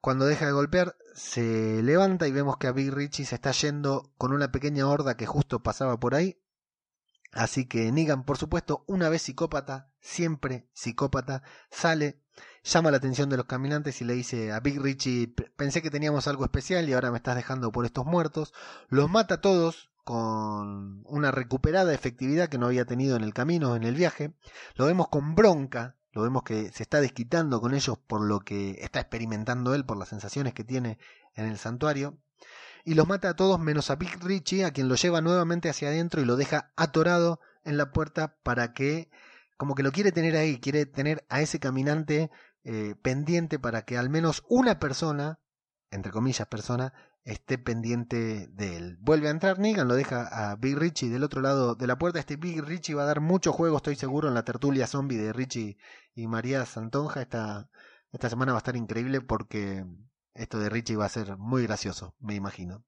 Cuando deja de golpear, se levanta y vemos que a Big Richie se está yendo con una pequeña horda que justo pasaba por ahí Así que Negan, por supuesto, una vez psicópata, siempre psicópata, sale, llama la atención de los caminantes y le dice a Big Richie, pensé que teníamos algo especial y ahora me estás dejando por estos muertos. Los mata a todos con una recuperada efectividad que no había tenido en el camino, en el viaje. Lo vemos con bronca, lo vemos que se está desquitando con ellos por lo que está experimentando él, por las sensaciones que tiene en el santuario y los mata a todos menos a Big Richie, a quien lo lleva nuevamente hacia adentro y lo deja atorado en la puerta para que, como que lo quiere tener ahí, quiere tener a ese caminante eh, pendiente para que al menos una persona, entre comillas persona, esté pendiente de él. Vuelve a entrar Negan, lo deja a Big Richie del otro lado de la puerta. Este Big Richie va a dar mucho juego, estoy seguro, en la tertulia zombie de Richie y María Santonja. Esta, esta semana va a estar increíble porque esto de Richie va a ser muy gracioso, me imagino.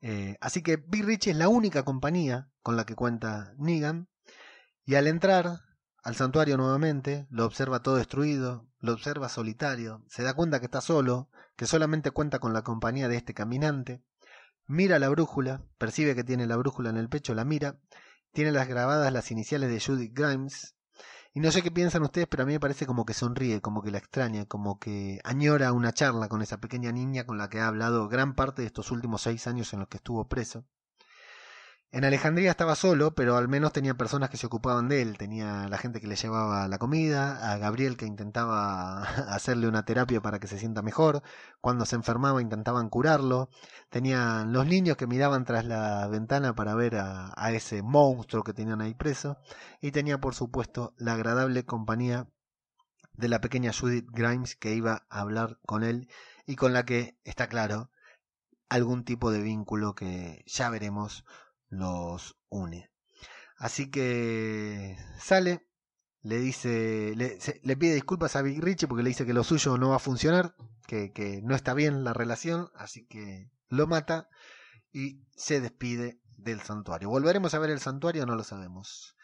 Eh, así que Big Richie es la única compañía con la que cuenta Negan. Y al entrar al santuario nuevamente, lo observa todo destruido, lo observa solitario, se da cuenta que está solo, que solamente cuenta con la compañía de este caminante. Mira la brújula, percibe que tiene la brújula en el pecho, la mira, tiene las grabadas las iniciales de Judith Grimes, y no sé qué piensan ustedes, pero a mí me parece como que sonríe, como que la extraña, como que añora una charla con esa pequeña niña con la que ha hablado gran parte de estos últimos seis años en los que estuvo preso. En Alejandría estaba solo, pero al menos tenía personas que se ocupaban de él. Tenía la gente que le llevaba la comida, a Gabriel que intentaba hacerle una terapia para que se sienta mejor. Cuando se enfermaba intentaban curarlo. Tenía los niños que miraban tras la ventana para ver a, a ese monstruo que tenían ahí preso. Y tenía, por supuesto, la agradable compañía de la pequeña Judith Grimes que iba a hablar con él y con la que, está claro, algún tipo de vínculo que ya veremos los une. Así que sale, le dice, le, pide disculpas a Big Richie porque le dice que lo suyo no va a funcionar, que, que no está bien la relación, así que lo mata y se despide del santuario. ¿Volveremos a ver el santuario? No lo sabemos.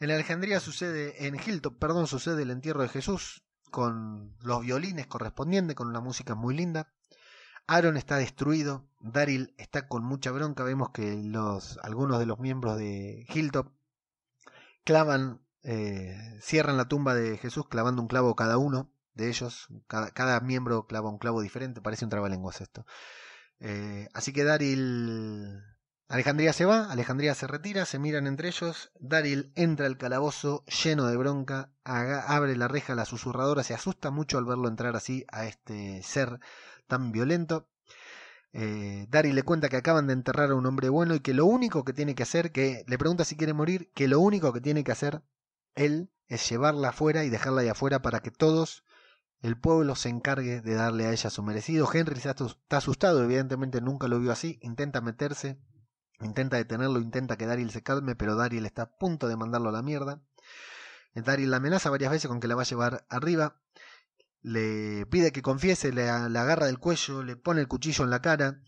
En Alejandría sucede, en Hilltop, perdón, sucede el entierro de Jesús con los violines correspondientes, con una música muy linda. Aaron está destruido, Daryl está con mucha bronca, vemos que los, algunos de los miembros de Hilltop clavan, eh, cierran la tumba de Jesús clavando un clavo cada uno de ellos, cada, miembro clava un clavo diferente, parece un trabalenguas esto. Eh, así que Daryl Alejandría se va, Alejandría se retira, se miran entre ellos, Daryl entra al calabozo lleno de bronca, abre la reja, la susurradora se asusta mucho al verlo entrar así a este ser tan violento. Eh, Daryl le cuenta que acaban de enterrar a un hombre bueno y que lo único que tiene que hacer, que le pregunta si quiere morir, que lo único que tiene que hacer él es llevarla afuera y dejarla ahí afuera para que todos el pueblo se encargue de darle a ella su merecido. Henry está asustado, evidentemente nunca lo vio así, intenta meterse, intenta detenerlo, intenta que Daryl se calme, pero Daryl está a punto de mandarlo a la mierda. Daryl la amenaza varias veces con que la va a llevar arriba le pide que confiese, le, agarra del cuello, le pone el cuchillo en la cara.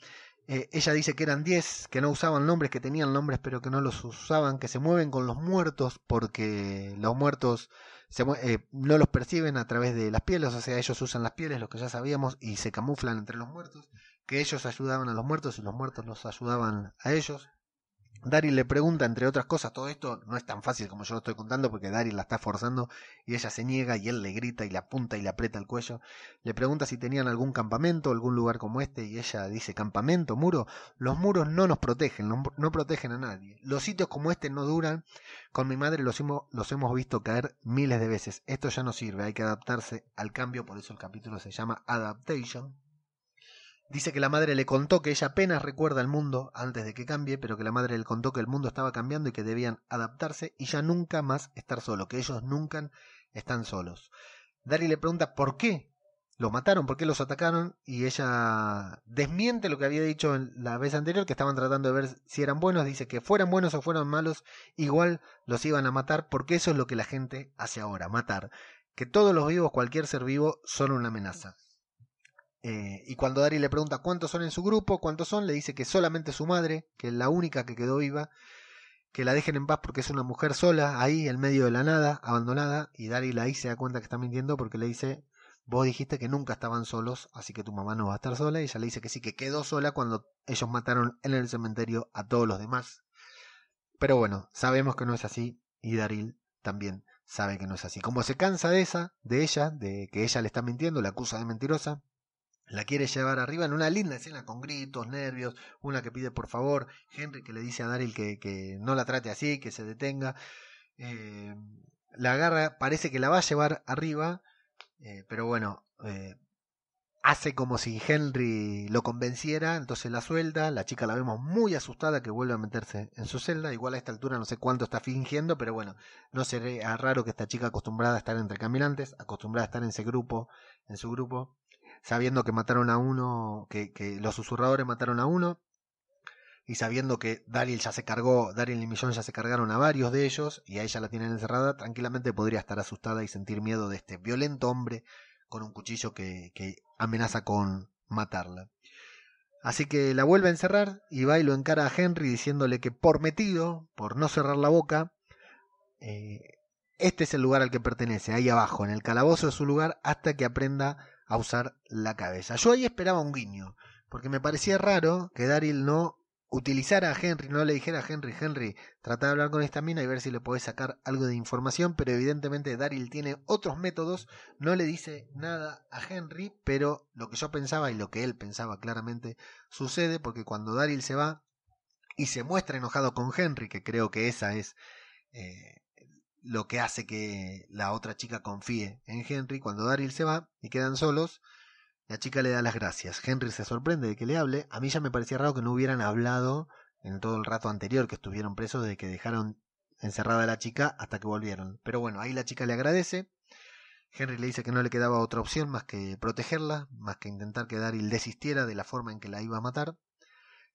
Eh, ella dice que eran diez, que no usaban nombres, que tenían nombres pero que no los usaban, que se mueven con los muertos porque los muertos se, eh, no los perciben a través de las pieles, o sea, ellos usan las pieles, lo que ya sabíamos, y se camuflan entre los muertos, que ellos ayudaban a los muertos y los muertos los ayudaban a ellos. Daryl le pregunta, entre otras cosas, todo esto no es tan fácil como yo lo estoy contando porque Daryl la está forzando y ella se niega y él le grita y le apunta y le aprieta el cuello. Le pregunta si tenían algún campamento, algún lugar como este y ella dice, campamento, muro. Los muros no nos protegen, no, protegen a nadie. Los sitios como este no duran. Con mi madre los hemos, los hemos visto caer miles de veces. Esto ya no sirve, hay que adaptarse al cambio, por eso el capítulo se llama Adaptation. Dice que la madre le contó que ella apenas recuerda el mundo antes de que cambie, pero que la madre le contó que el mundo estaba cambiando y que debían adaptarse y ya nunca más estar solos, que ellos nunca están solos. Daryl le pregunta por qué los mataron, por qué los atacaron, y ella desmiente lo que había dicho en la vez anterior, que estaban tratando de ver si eran buenos, dice que fueran buenos o fueran malos, igual los iban a matar, porque eso es lo que la gente hace ahora, matar. Que todos los vivos, cualquier ser vivo, son una amenaza. Eh, y cuando Daryl le pregunta cuántos son en su grupo, cuántos son, le dice que solamente su madre, que es la única que quedó viva, que la dejen en paz porque es una mujer sola, ahí en medio de la nada, abandonada, y Daryl ahí se da cuenta que está mintiendo porque le dice, vos dijiste que nunca estaban solos, así que tu mamá no va a estar sola, y ella le dice que sí, que quedó sola cuando ellos mataron en el cementerio a todos los demás. Pero bueno, sabemos que no es así, y Daryl también sabe que no es así. Como se cansa de esa, de ella, de que ella le está mintiendo, la acusa de mentirosa, la quiere llevar arriba en una linda escena con gritos, nervios, una que pide por favor, Henry que le dice a Daryl que, que no la trate así, que se detenga. Eh, la agarra, parece que la va a llevar arriba, eh, pero bueno, eh, hace como si Henry lo convenciera, entonces la suelta, la chica la vemos muy asustada que vuelve a meterse en su celda, igual a esta altura no sé cuánto está fingiendo, pero bueno, no sería raro que esta chica acostumbrada a estar entre caminantes, acostumbrada a estar en ese grupo, en su grupo, sabiendo que mataron a uno, que, los susurradores mataron a uno, y sabiendo que Daryl ya se cargó, Daryl y Millón ya se cargaron a varios de ellos, y a ella la tienen encerrada, tranquilamente podría estar asustada y sentir miedo de este violento hombre con un cuchillo que, que amenaza con matarla. Así que la vuelve a encerrar y va y lo encara a Henry diciéndole que por metido, por no cerrar la boca, eh, este es el lugar al que pertenece, ahí abajo, en el calabozo es su lugar, hasta que aprenda a usar la cabeza. Yo ahí esperaba un guiño, porque me parecía raro que Daryl no utilizara a Henry, no le dijera a Henry, Henry, trata de hablar con esta mina y ver si le puedes sacar algo de información, pero evidentemente Daryl tiene otros métodos, no le dice nada a Henry, pero lo que yo pensaba y lo que él pensaba claramente sucede, porque cuando Daryl se va y se muestra enojado con Henry, que creo que esa es eh, lo que hace que la otra chica confíe en Henry. Cuando Daryl se va y quedan solos, la chica le da las gracias. Henry se sorprende de que le hable. A mí ya me parecía raro que no hubieran hablado en todo el rato anterior que estuvieron presos de que dejaron encerrada a la chica hasta que volvieron. Pero bueno, ahí la chica le agradece. Henry le dice que no le quedaba otra opción más que protegerla, más que intentar que Daryl desistiera de la forma en que la iba a matar.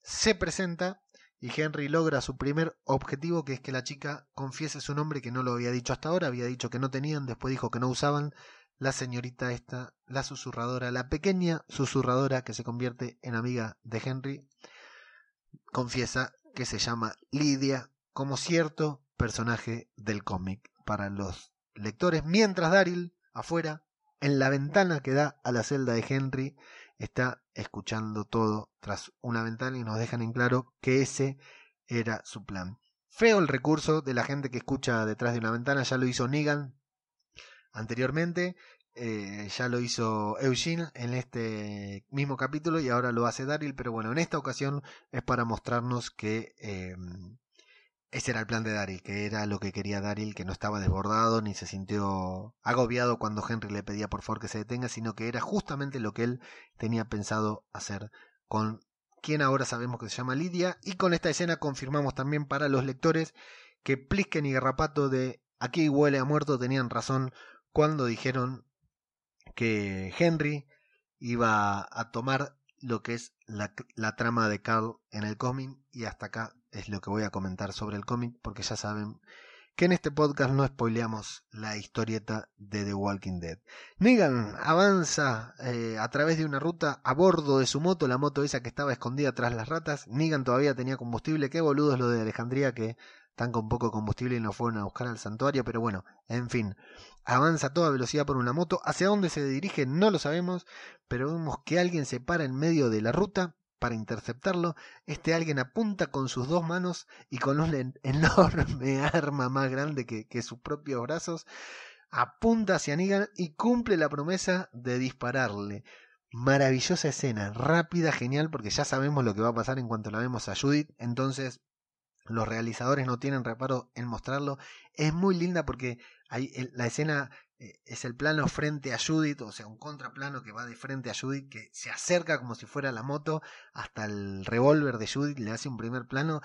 Se presenta y Henry logra su primer objetivo, que es que la chica confiese su nombre, que no lo había dicho hasta ahora, había dicho que no tenían, después dijo que no usaban, la señorita esta, la susurradora, la pequeña susurradora que se convierte en amiga de Henry, confiesa que se llama Lidia, como cierto personaje del cómic para los lectores, mientras Daryl, afuera, en la ventana que da a la celda de Henry, está escuchando todo tras una ventana y nos dejan en claro que ese era su plan. Feo el recurso de la gente que escucha detrás de una ventana, ya lo hizo Negan anteriormente, eh, ya lo hizo Eugene en este mismo capítulo y ahora lo hace Daryl, pero bueno, en esta ocasión es para mostrarnos que eh, ese era el plan de Daryl, que era lo que quería Daryl, que no estaba desbordado ni se sintió agobiado cuando Henry le pedía por favor que se detenga, sino que era justamente lo que él tenía pensado hacer con quien ahora sabemos que se llama Lidia. Y con esta escena confirmamos también para los lectores que Plisken y Garrapato de Aquí huele a muerto tenían razón cuando dijeron que Henry iba a tomar lo que es la, trama de Carl en el cómic y hasta acá es lo que voy a comentar sobre el cómic, porque ya saben que en este podcast no spoileamos la historieta de The Walking Dead. Negan avanza eh, a través de una ruta a bordo de su moto, la moto esa que estaba escondida tras las ratas. Negan todavía tenía combustible, qué boludo es lo de Alejandría que están con poco combustible y no fueron a buscar al santuario, pero bueno, en fin, avanza a toda velocidad por una moto. ¿Hacia dónde se dirige? No lo sabemos, pero vemos que alguien se para en medio de la ruta para interceptarlo, este alguien apunta con sus dos manos y con una enorme arma más grande que, sus propios brazos, apunta hacia Negan y cumple la promesa de dispararle. Maravillosa escena, rápida, genial, porque ya sabemos lo que va a pasar en cuanto la vemos a Judith, entonces los realizadores no tienen reparo en mostrarlo. Es muy linda porque hay, la escena eh, es el plano frente a Judith, o sea, un contraplano que va de frente a Judith, que se acerca como si fuera la moto hasta el revólver de Judith, le hace un primer plano.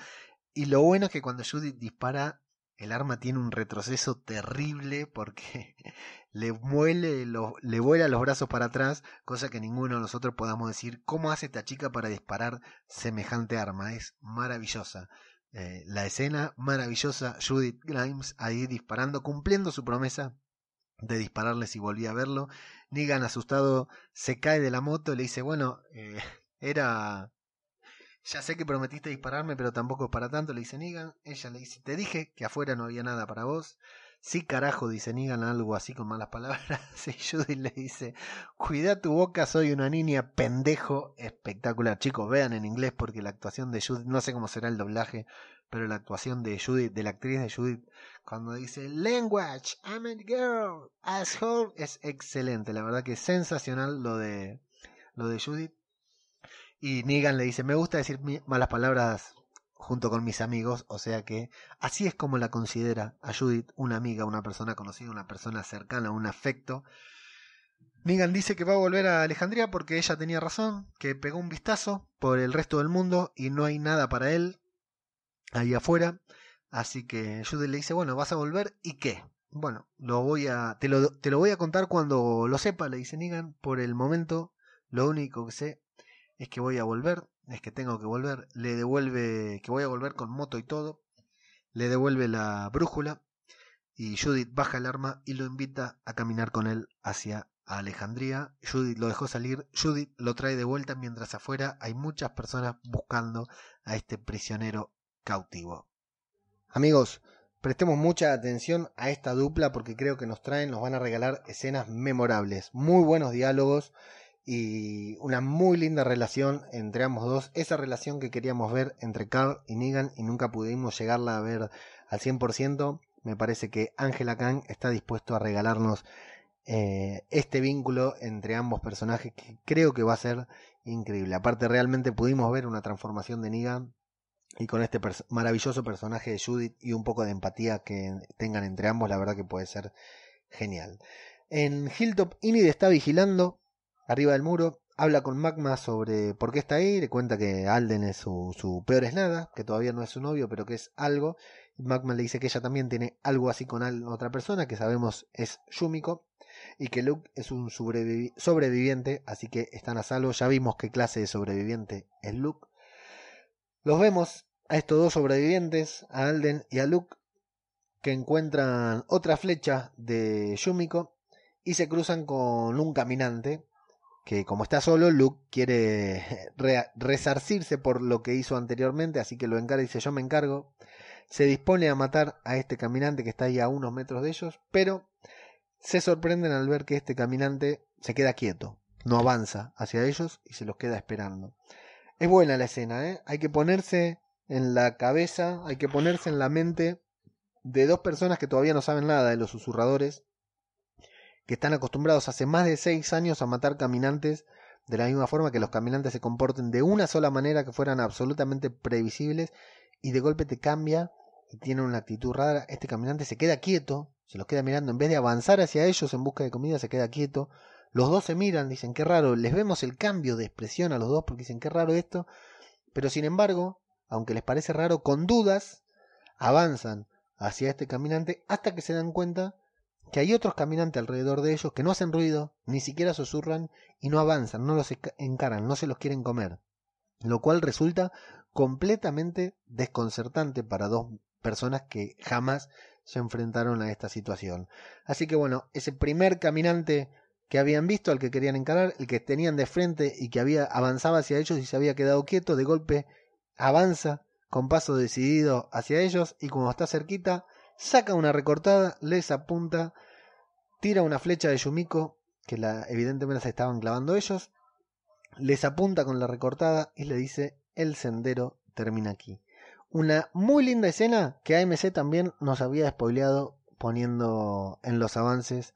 Y lo bueno es que cuando Judith dispara, el arma tiene un retroceso terrible porque le muele, le vuela los brazos para atrás, cosa que ninguno de nosotros podamos decir cómo hace esta chica para disparar semejante arma. Es maravillosa. Eh, la escena maravillosa, Judith Grimes ahí disparando, cumpliendo su promesa de dispararle si volvía a verlo. Negan asustado se cae de la moto y le dice, bueno, eh, era... Ya sé que prometiste dispararme, pero tampoco es para tanto, le dice Negan. Ella le dice, te dije que afuera no había nada para vos. Sí, carajo, dice Negan algo así con malas palabras. Y Judith le dice, cuida tu boca, soy una niña pendejo espectacular. Chicos, vean en inglés porque la actuación de Judith, no sé cómo será el doblaje, pero la actuación de Judith, de la actriz de Judith, cuando dice language, I'm a girl, asshole, es excelente. La verdad que es sensacional lo de, lo de Judith. Y Negan le dice, me gusta decir malas palabras junto con mis amigos, o sea que así es como la considera a Judith una amiga, una persona conocida, una persona cercana, un afecto. Negan dice que va a volver a Alejandría porque ella tenía razón, que pegó un vistazo por el resto del mundo y no hay nada para él ahí afuera. Así que Judith le dice, bueno, vas a volver y qué. Bueno, lo voy a, te lo, te lo voy a contar cuando lo sepa, le dice Negan. Por el momento, lo único que sé es que voy a volver es que tengo que volver, le devuelve, que voy a volver con moto y todo, le devuelve la brújula y Judith baja el arma y lo invita a caminar con él hacia Alejandría. Judith lo dejó salir, Judith lo trae de vuelta mientras afuera hay muchas personas buscando a este prisionero cautivo. Amigos, prestemos mucha atención a esta dupla porque creo que nos traen, nos van a regalar escenas memorables, muy buenos diálogos y una muy linda relación entre ambos dos, esa relación que queríamos ver entre Carl y Negan y nunca pudimos llegarla a ver al 100%, me parece que Angela Kang está dispuesto a regalarnos eh, este vínculo entre ambos personajes que creo que va a ser increíble. Aparte realmente pudimos ver una transformación de Negan y con este maravilloso personaje de Judith y un poco de empatía que tengan entre ambos, la verdad que puede ser genial. En Hilltop, Inid está vigilando arriba del muro, habla con Magma sobre por qué está ahí, le cuenta que Alden es su, su peor es nada, que todavía no es su novio, pero que es algo. Y Magma le dice que ella también tiene algo así con otra persona, que sabemos es Yumiko, y que Luke es un sobreviviente, así que están a salvo. Ya vimos qué clase de sobreviviente es Luke. Los vemos a estos dos sobrevivientes, a Alden y a Luke, que encuentran otra flecha de Yumiko y se cruzan con un caminante que como está solo, Luke quiere resarcirse por lo que hizo anteriormente, así que lo encarga y dice yo me encargo. Se dispone a matar a este caminante que está ahí a unos metros de ellos, pero se sorprenden al ver que este caminante se queda quieto, no avanza hacia ellos y se los queda esperando. Es buena la escena, ¿eh? hay que ponerse en la cabeza, hay que ponerse en la mente de dos personas que todavía no saben nada de los susurradores que están acostumbrados hace más de seis años a matar caminantes de la misma forma que los caminantes se comporten de una sola manera que fueran absolutamente previsibles y de golpe te cambia y tiene una actitud rara. Este caminante se queda quieto, se los queda mirando, en vez de avanzar hacia ellos en busca de comida, se queda quieto. Los dos se miran, dicen qué raro, les vemos el cambio de expresión a los dos porque dicen qué raro esto, pero sin embargo, aunque les parece raro, con dudas avanzan hacia este caminante hasta que se dan cuenta que hay otros caminantes alrededor de ellos que no hacen ruido, ni siquiera susurran y no avanzan, no los encaran, no se los quieren comer, lo cual resulta completamente desconcertante para dos personas que jamás se enfrentaron a esta situación. Así que bueno, ese primer caminante que habían visto, al que querían encarar, el que tenían de frente y que había avanzaba hacia ellos y se había quedado quieto, de golpe avanza con paso decidido hacia ellos y como está cerquita, saca una recortada, les apunta, tira una flecha de Yumiko, que la, evidentemente se estaban clavando ellos, les apunta con la recortada y le dice, el sendero termina aquí. Una muy linda escena que AMC también nos había spoileado poniendo en los avances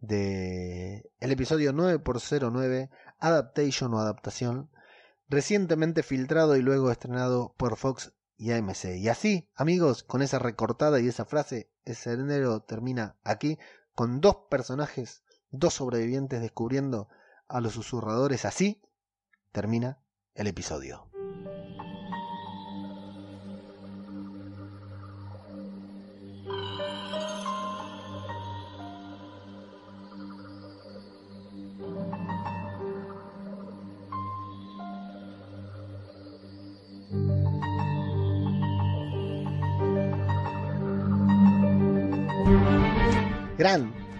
de el episodio 9x09, Adaptation o Adaptación, recientemente filtrado y luego estrenado por Fox y AMC. Y así, amigos, con esa recortada y esa frase, ese sendero termina aquí, con dos personajes, dos sobrevivientes descubriendo a los susurradores. Así termina el episodio.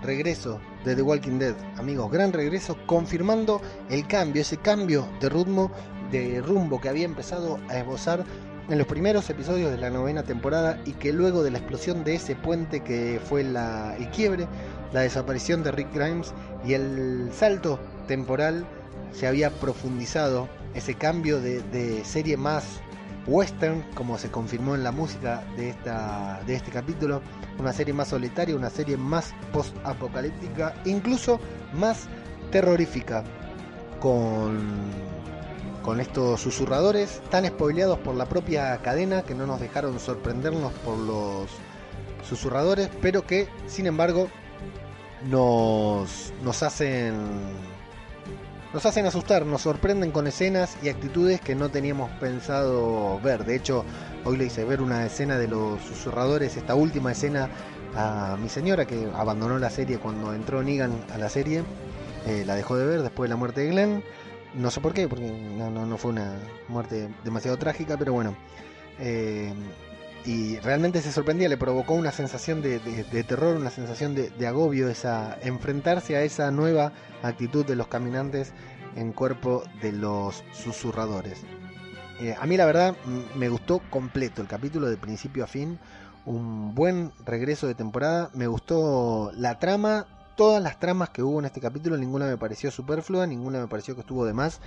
Regreso de The Walking Dead, amigos, gran regreso confirmando el cambio, ese cambio de ritmo, de rumbo que había empezado a esbozar en los primeros episodios de la novena temporada y que luego de la explosión de ese puente que fue la, el quiebre, la desaparición de Rick Grimes y el salto temporal se había profundizado ese cambio de, de serie más western, como se confirmó en la música de, esta, de este capítulo, una serie más solitaria, una serie más post-apocalíptica, incluso más terrorífica, con, con estos susurradores tan spoileados por la propia cadena que no nos dejaron sorprendernos por los susurradores, pero que sin embargo nos, nos hacen nos hacen asustar, nos sorprenden con escenas y actitudes que no teníamos pensado ver. De hecho, hoy le hice ver una escena de los susurradores, esta última escena a mi señora que abandonó la serie cuando entró Negan a la serie. Eh, la dejó de ver después de la muerte de Glenn. No sé por qué, porque no, no, fue una muerte demasiado trágica, pero bueno. Eh, y realmente se sorprendía, le provocó una sensación de, terror, una sensación de, agobio, esa, enfrentarse a esa nueva actitud de los caminantes en cuerpo de los susurradores. Eh, a mí la verdad me gustó completo el capítulo de principio a fin, un buen regreso de temporada, me gustó la trama, todas las tramas que hubo en este capítulo, ninguna me pareció superflua, ninguna me pareció que estuvo de más,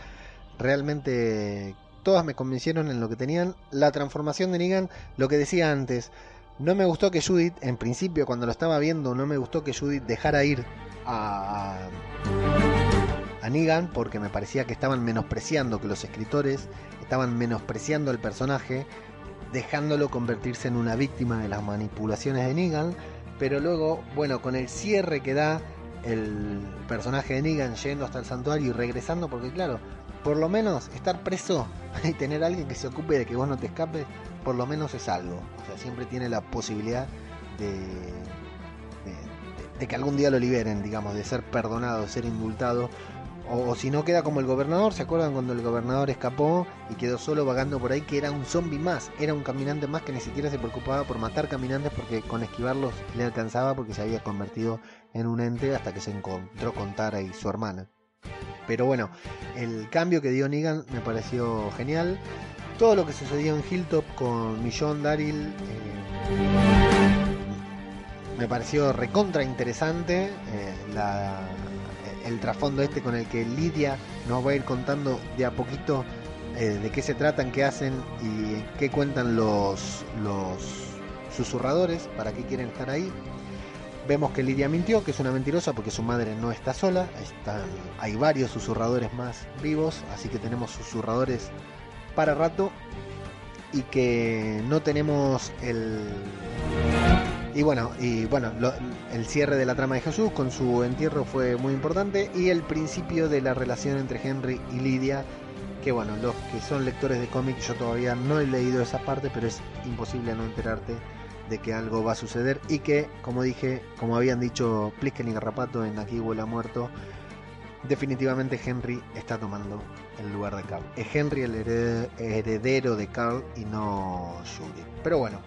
realmente todas me convencieron en lo que tenían. La transformación de Negan, lo que decía antes, no me gustó que Judith, en principio cuando lo estaba viendo, no me gustó que Judith dejara ir a, a Negan porque me parecía que estaban menospreciando, que los escritores estaban menospreciando al personaje, dejándolo convertirse en una víctima de las manipulaciones de Negan. Pero luego, bueno, con el cierre que da el personaje de Negan yendo hasta el santuario y regresando, porque claro, por lo menos estar preso y tener a alguien que se ocupe de que vos no te escapes, por lo menos es algo. O sea, siempre tiene la posibilidad de, que algún día lo liberen, digamos, de ser perdonado, de ser indultado. O, si no queda como el gobernador, ¿se acuerdan cuando el gobernador escapó y quedó solo vagando por ahí? Que era un zombie más, era un caminante más que ni siquiera se preocupaba por matar caminantes porque con esquivarlos le alcanzaba porque se había convertido en un ente hasta que se encontró con Tara y su hermana. Pero bueno, el cambio que dio Negan me pareció genial. Todo lo que sucedió en Hilltop con Millón Daryl eh, me pareció recontra interesante. Eh, el trasfondo este con el que Lidia nos va a ir contando de a poquito eh, de qué se tratan, qué hacen y qué cuentan los, los susurradores, para qué quieren estar ahí. Vemos que Lidia mintió, que es una mentirosa porque su madre no está sola. Están, hay varios susurradores más vivos, así que tenemos susurradores para rato. Y que no tenemos el. Y bueno, y bueno, el cierre de la trama de Jesús con su entierro fue muy importante. Y el principio de la relación entre Henry y Lidia. Que bueno, los que son lectores de cómics, yo todavía no he leído esa parte, pero es imposible no enterarte de que algo va a suceder y que, como dije, como habían dicho Plisken y Garrapato en Aquí huele muerto, definitivamente Henry está tomando el lugar de Carl. Es Henry el heredero de Carl y no Judy. Pero bueno,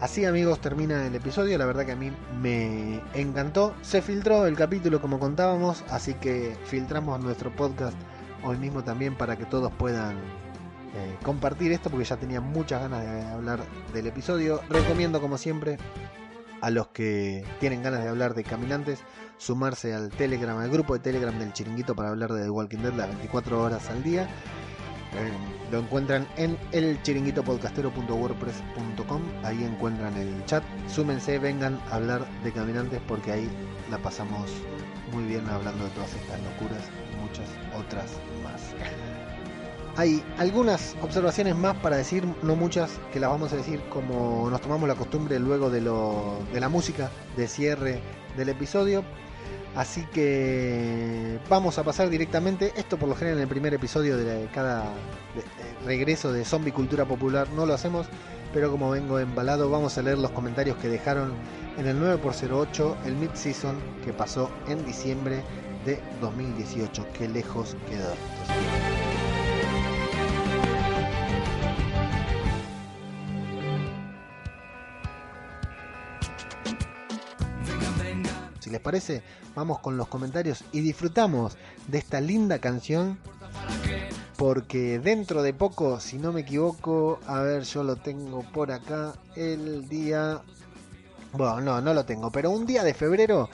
así amigos termina el episodio. La verdad que a mí me encantó. Se filtró el capítulo como contábamos, así que filtramos nuestro podcast hoy mismo también para que todos puedan eh, compartir esto porque ya tenía muchas ganas de hablar del episodio. Recomiendo como siempre a los que tienen ganas de hablar de caminantes sumarse al Telegram, al grupo de Telegram del Chiringuito para hablar de The Walking Dead las 24 horas al día. Eh, lo encuentran en el chiringuitopodcastero.wordpress.com. Ahí encuentran el chat. Súmense, vengan a hablar de caminantes porque ahí la pasamos muy bien hablando de todas estas locuras y muchas otras. Hay algunas observaciones más para decir, no muchas, que las vamos a decir como nos tomamos la costumbre luego de, la música de cierre del episodio. Así que vamos a pasar directamente, esto por lo general en el primer episodio de cada regreso de Zombie Cultura Popular no lo hacemos, pero como vengo embalado vamos a leer los comentarios que dejaron en el 9x08, el mid-season que pasó en diciembre de 2018. Qué lejos quedó. Les parece, vamos con los comentarios y disfrutamos de esta linda canción. Porque dentro de poco, si no me equivoco, a ver, yo lo tengo por acá, el día... Bueno, no, no lo tengo, pero un día de febrero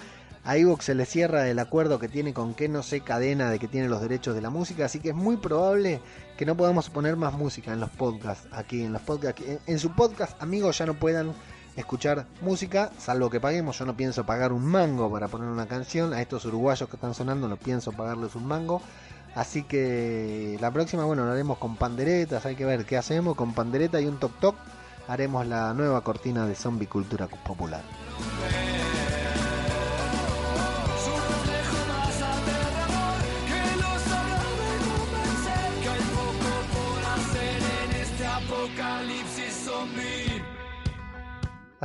a Evox se le cierra el acuerdo que tiene con que no sé cadena de que tiene los derechos de la música, así que es muy probable que no podamos poner más música en los podcasts aquí, en los podcasts, en, su podcast amigos ya no puedan escuchar música, salvo que paguemos, yo no pienso pagar un mango para poner una canción, a estos uruguayos que están sonando no pienso pagarles un mango, así que la próxima, bueno, lo haremos con panderetas, hay que ver qué hacemos, con pandereta y un toc toc, haremos la nueva cortina de Zombie Cultura Popular.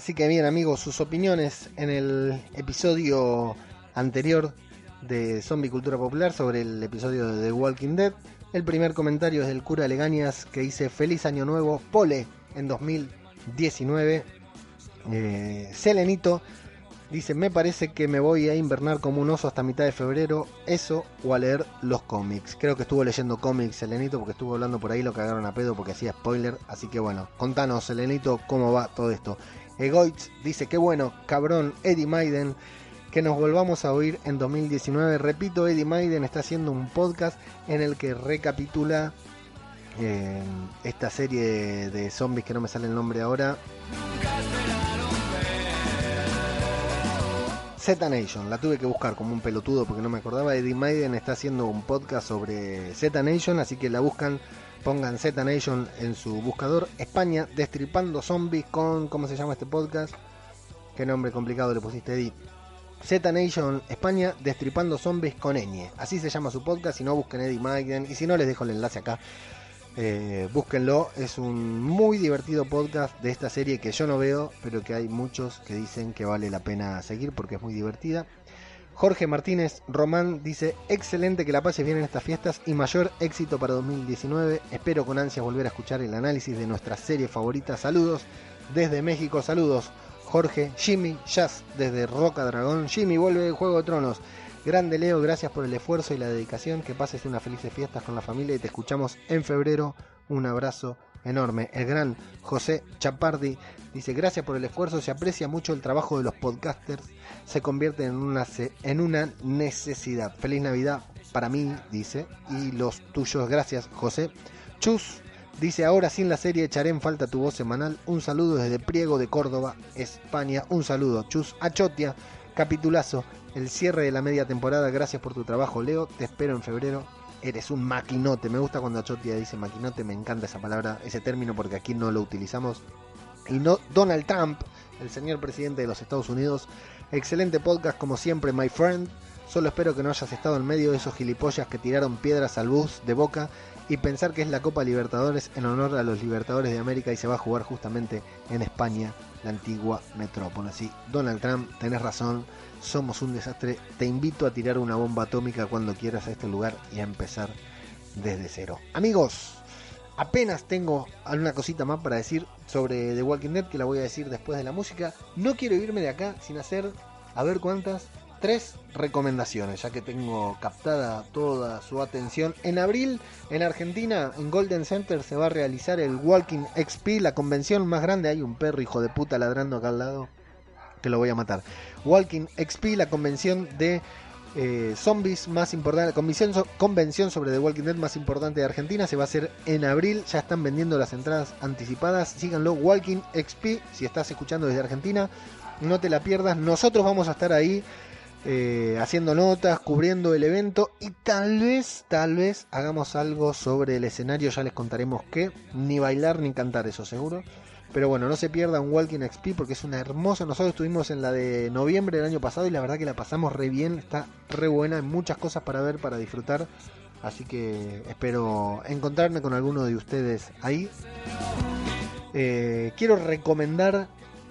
Así que bien amigos, sus opiniones en el episodio anterior de Zombie Cultura Popular sobre el episodio de The Walking Dead. El primer comentario es del cura Legañas que dice feliz año nuevo, Pole en 2019. Eh, Selenito dice me parece que me voy a invernar como un oso hasta mitad de febrero, eso o a leer los cómics. Creo que estuvo leyendo cómics Selenito porque estuvo hablando por ahí, lo cagaron a pedo porque hacía spoiler. Así que bueno, contanos Selenito cómo va todo esto. Egoitz dice que bueno, cabrón, Eddie Maiden, que nos volvamos a oír en 2019. Repito, Eddie Maiden está haciendo un podcast en el que recapitula eh, esta serie de zombies que no me sale el nombre ahora. Z Nation, la tuve que buscar como un pelotudo porque no me acordaba. Eddie Maiden está haciendo un podcast sobre Z Nation, así que la buscan Pongan Z Nation en su buscador. España, destripando zombies con. ¿Cómo se llama este podcast? Qué nombre complicado le pusiste, Eddie. Z Nation España, destripando zombies con Eñe. Así se llama su podcast. Si no, busquen Eddie Maiden. Y si no, les dejo el enlace acá. Eh, búsquenlo. Es un muy divertido podcast de esta serie que yo no veo, pero que hay muchos que dicen que vale la pena seguir porque es muy divertida. Jorge Martínez Román dice, excelente que la pases bien en estas fiestas y mayor éxito para 2019. Espero con ansias volver a escuchar el análisis de nuestra serie favorita. Saludos desde México, saludos. Jorge, Jimmy, Jazz desde Roca Dragón. Jimmy, vuelve Juego de Tronos. Grande Leo, gracias por el esfuerzo y la dedicación. Que pases unas felices fiestas con la familia y te escuchamos en febrero. Un abrazo enorme. El gran José Chapardi dice, gracias por el esfuerzo, se aprecia mucho el trabajo de los podcasters, se convierte en una, en una necesidad. Feliz Navidad para mí, dice, y los tuyos, gracias José. Chus dice, ahora sin la serie echaré en falta tu voz semanal. Un saludo desde Priego de Córdoba, España. Un saludo, Chus Achotia, capitulazo. El cierre de la media temporada, gracias por tu trabajo, Leo. Te espero en febrero eres un maquinote. Me gusta cuando Achotia dice maquinote, me encanta esa palabra, ese término, porque aquí no lo utilizamos. Y no Donald Trump, el señor presidente de los Estados Unidos. Excelente podcast, como siempre, my friend. Solo espero que no hayas estado en medio de esos gilipollas que tiraron piedras al bus de boca y pensar que es la Copa Libertadores en honor a los Libertadores de América y se va a jugar justamente en España, la antigua metrópoli. Sí, Donald Trump, tenés razón, somos un desastre. Te invito a tirar una bomba atómica cuando quieras a este lugar y a empezar desde cero. Amigos, apenas tengo alguna cosita más para decir sobre The Walking Dead que la voy a decir después de la música. No quiero irme de acá sin hacer, a ver cuántas, tres recomendaciones, ya que tengo captada toda su atención. En abril, en Argentina, en Golden Center, se va a realizar el Walking XP, la convención más grande. Hay un perro hijo de puta ladrando acá al lado que lo voy a matar. Walking XP, la convención de eh, zombies más importante, la convención, convención sobre The Walking Dead más importante de Argentina, se va a hacer en abril, ya están vendiendo las entradas anticipadas, síganlo, Walking XP, si estás escuchando desde Argentina, no te la pierdas, nosotros vamos a estar ahí eh, haciendo notas, cubriendo el evento y tal vez, tal vez hagamos algo sobre el escenario, ya les contaremos qué, ni bailar ni cantar, eso seguro. Pero bueno, no se pierdan Walking XP porque es una hermosa. Nosotros estuvimos en la de noviembre del año pasado y la verdad que la pasamos re bien, está re buena, hay muchas cosas para ver, para disfrutar. Así que espero encontrarme con alguno de ustedes ahí. Eh, quiero recomendar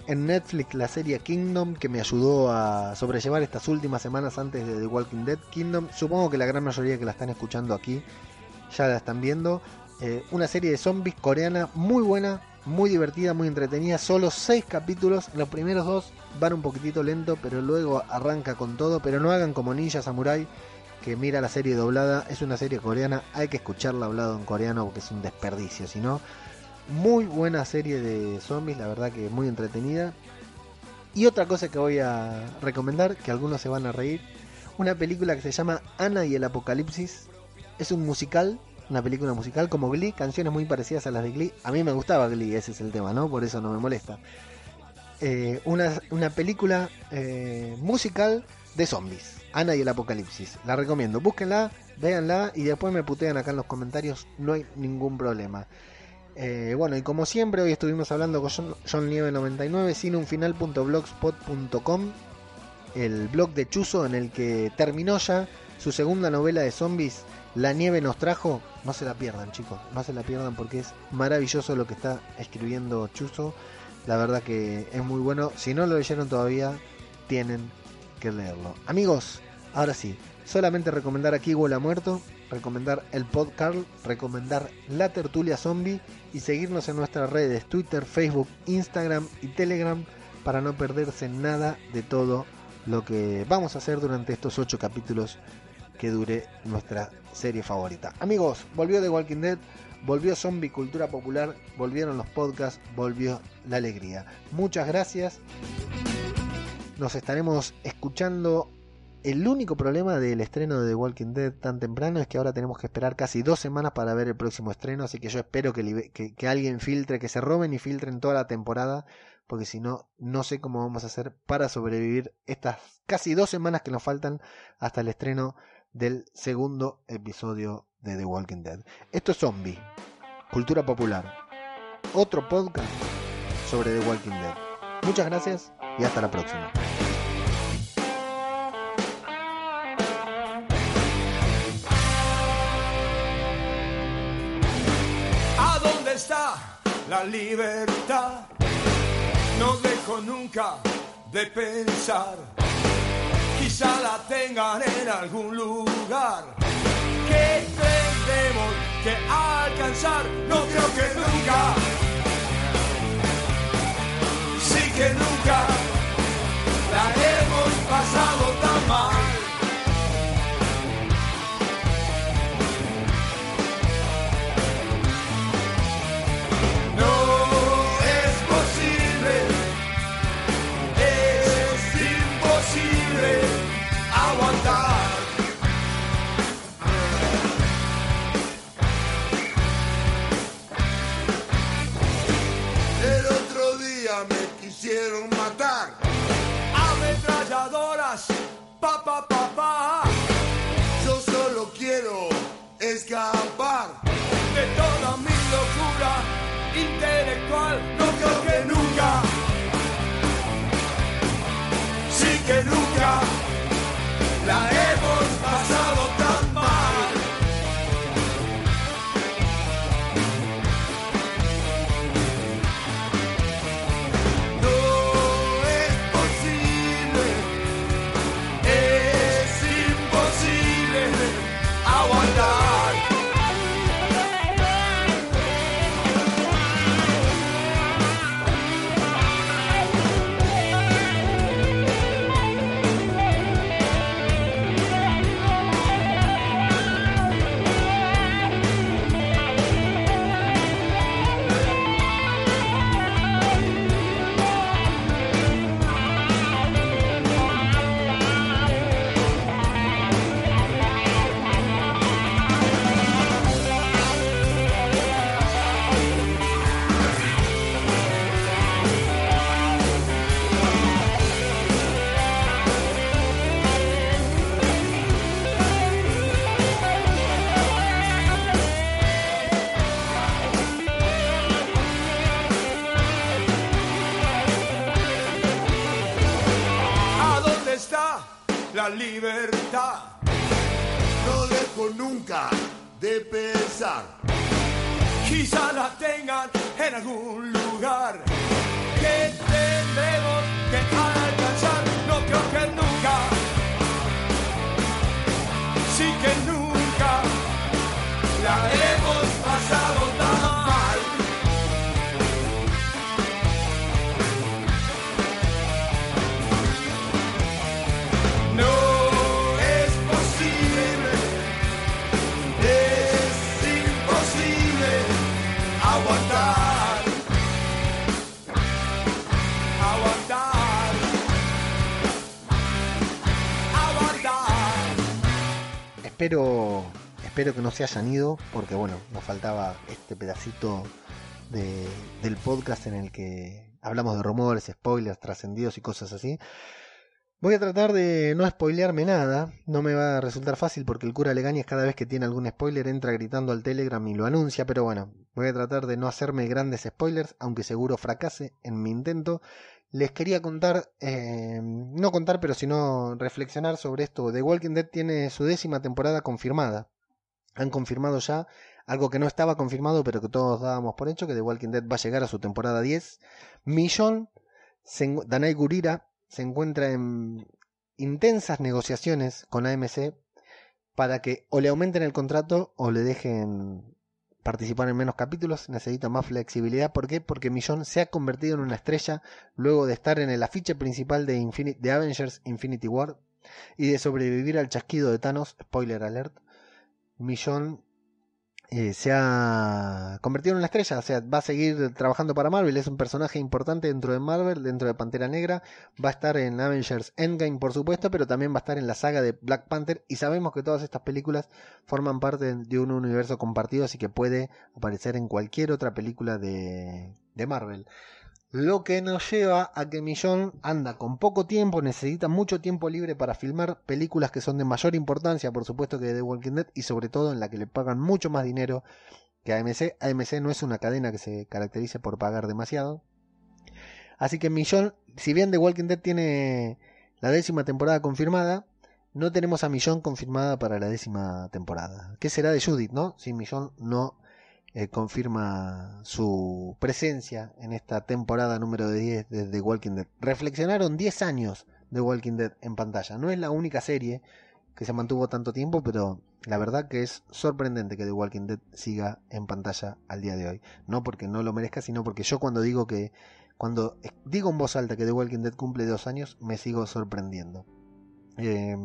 en Netflix la serie Kingdom que me ayudó a sobrellevar estas últimas semanas antes de The Walking Dead. Kingdom, supongo que la gran mayoría que la están escuchando aquí ya la están viendo. Eh, una serie de zombies coreana muy buena, muy divertida, muy entretenida. Solo 6 capítulos. Los primeros dos van un poquitito lento, pero luego arranca con todo. Pero no hagan como Ninja Samurai que mira la serie doblada, es una serie coreana, hay que escucharla hablado en coreano porque es un desperdicio, si no, muy buena serie de zombies, la verdad que muy entretenida. Y otra cosa que voy a recomendar, que algunos se van a reír, una película que se llama Ana y el Apocalipsis, es un musical, una película musical como Glee, canciones muy parecidas a las de Glee, a mí me gustaba Glee, ese es el tema, ¿no? Por eso no me molesta. Eh, una, una, película eh, musical de zombies. Ana y el Apocalipsis. La recomiendo. Búsquenla, véanla y después me putean acá en los comentarios. No hay ningún problema. Eh, bueno, y como siempre, hoy estuvimos hablando con John, Nieve 99, sin el blog de Chuzo en el que terminó ya su segunda novela de zombies. La nieve nos trajo. No se la pierdan, chicos. No se la pierdan porque es maravilloso lo que está escribiendo Chuzo. La verdad que es muy bueno. Si no lo leyeron todavía, tienen leerlo. Amigos, ahora sí, solamente recomendar aquí Huela Muerto, recomendar el podcast, recomendar la tertulia zombie y seguirnos en nuestras redes Twitter, Facebook, Instagram y Telegram para no perderse nada de todo lo que vamos a hacer durante estos ocho capítulos que dure nuestra serie favorita. Amigos, volvió The Walking Dead, volvió Zombie Cultura Popular, volvieron los podcasts, volvió la alegría. Muchas gracias nos estaremos escuchando. El único problema del estreno de The Walking Dead tan temprano es que ahora tenemos que esperar casi dos semanas para ver el próximo estreno, así que yo espero que, alguien filtre, que se roben y filtren toda la temporada, porque si no, no sé cómo vamos a hacer para sobrevivir estas casi dos semanas que nos faltan hasta el estreno del segundo episodio de The Walking Dead. Esto es Zombie, Cultura Popular, otro podcast sobre The Walking Dead. Muchas gracias y hasta la próxima. Está la libertad? No dejo nunca de pensar. Quizá la tengan en algún lugar. Que tendremos que alcanzar. No creo que nunca. Sí que nunca quisieron matar. Ametralladoras, pa pa pa pa. Yo solo quiero escapar de toda mi locura intelectual. No creo que nunca, sí que nunca. libertad. No dejo nunca de pensar. Quizá la tengan en algún lugar que tenemos que alcanzar. No creo que nunca, sí que nunca la hemos pasado Espero, espero que no se hayan ido, porque bueno, nos faltaba este pedacito de- del podcast en el que hablamos de rumores, spoilers, trascendidos y cosas así. Voy a tratar de no spoilearme nada, no me va a resultar fácil porque el cura Legañas cada vez que tiene algún spoiler entra gritando al Telegram y lo anuncia, pero bueno, voy a tratar de no hacerme grandes spoilers, aunque seguro fracase en mi intento. Les quería contar, eh, no contar, pero sino reflexionar sobre esto. The Walking Dead tiene su décima temporada confirmada. Han confirmado ya algo que no estaba confirmado, pero que todos dábamos por hecho, que The Walking Dead va a llegar a su temporada 10. Millón, Danai Gurira se encuentra en intensas negociaciones con AMC para que o le aumenten el contrato o le dejen participar en menos capítulos, necesita más flexibilidad. ¿Por qué? Porque Millón se ha convertido en una estrella luego de estar en el afiche principal de, Avengers Infinity War y de sobrevivir al chasquido de Thanos, spoiler alert. Millón eh, se ha convertido en una estrella, o sea, va a seguir trabajando para Marvel, es un personaje importante dentro de Marvel, dentro de Pantera Negra, va a estar en Avengers Endgame, por supuesto, pero también va a estar en la saga de Black Panther y sabemos que todas estas películas forman parte de un universo compartido, así que puede aparecer en cualquier otra película de, de Marvel. Lo que nos lleva a que Millón anda con poco tiempo, necesita mucho tiempo libre para filmar películas que son de mayor importancia, por supuesto, que The Walking Dead y sobre todo en la que le pagan mucho más dinero que AMC. AMC no es una cadena que se caracterice por pagar demasiado. Así que Millón, si bien The Walking Dead tiene la décima temporada confirmada, no tenemos a Millón confirmada para la décima temporada. ¿Qué será de Judith, no? Si Millón no eh, confirma su presencia en esta temporada número 10 de The Walking Dead. Reflexionaron 10 años de Walking Dead en pantalla. No es la única serie que se mantuvo tanto tiempo, pero la verdad que es sorprendente que The Walking Dead siga en pantalla al día de hoy. No porque no lo merezca, sino porque yo cuando digo que cuando digo en voz alta que The Walking Dead cumple dos años, me sigo sorprendiendo. Eh,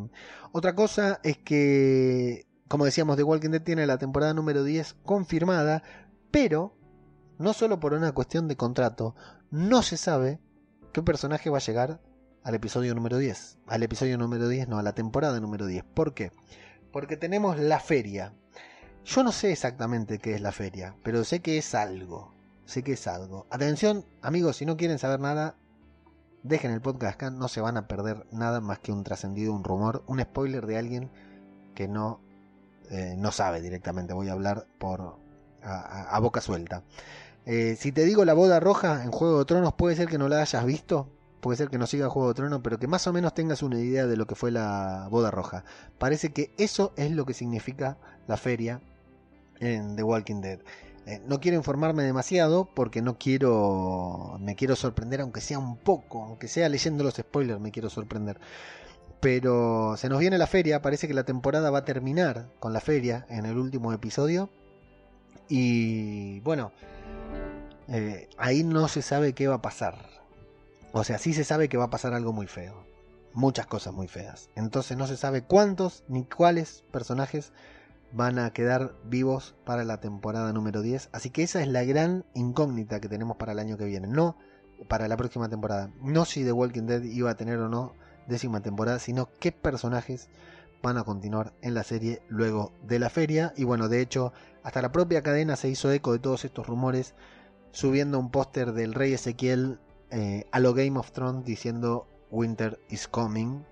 otra cosa es que como decíamos, The Walking Dead tiene la temporada número 10 confirmada, pero no solo por una cuestión de contrato, no se sabe qué personaje va a llegar al episodio número 10. Al episodio número 10, no, a la temporada número 10. ¿Por qué? Porque tenemos la feria. Yo no sé exactamente qué es la feria, pero sé que es algo. Sé que es algo. Atención, amigos, si no quieren saber nada, dejen el podcast acá, no se van a perder nada más que un trascendido, un rumor, un spoiler de alguien que no eh, no sabe directamente, voy a hablar por a, boca suelta. Eh, si te digo la boda roja en Juego de Tronos, puede ser que no la hayas visto, puede ser que no siga Juego de Tronos, pero que más o menos tengas una idea de lo que fue la boda roja. Parece que eso es lo que significa la feria en The Walking Dead. Eh, no quiero informarme demasiado porque no quiero, me quiero sorprender aunque sea un poco, aunque sea leyendo los spoilers, me quiero sorprender pero se nos viene la feria, parece que la temporada va a terminar con la feria en el último episodio. Y bueno, eh, ahí no se sabe qué va a pasar. O sea, sí se sabe que va a pasar algo muy feo. Muchas cosas muy feas. Entonces no se sabe cuántos ni cuáles personajes van a quedar vivos para la temporada número 10. Así que esa es la gran incógnita que tenemos para el año que viene. No para la próxima temporada. No si The Walking Dead iba a tener o no décima temporada, sino qué personajes van a continuar en la serie luego de la feria. Y bueno, de hecho, hasta la propia cadena se hizo eco de todos estos rumores, subiendo un póster del rey Ezequiel eh, a lo Game of Thrones diciendo Winter is coming,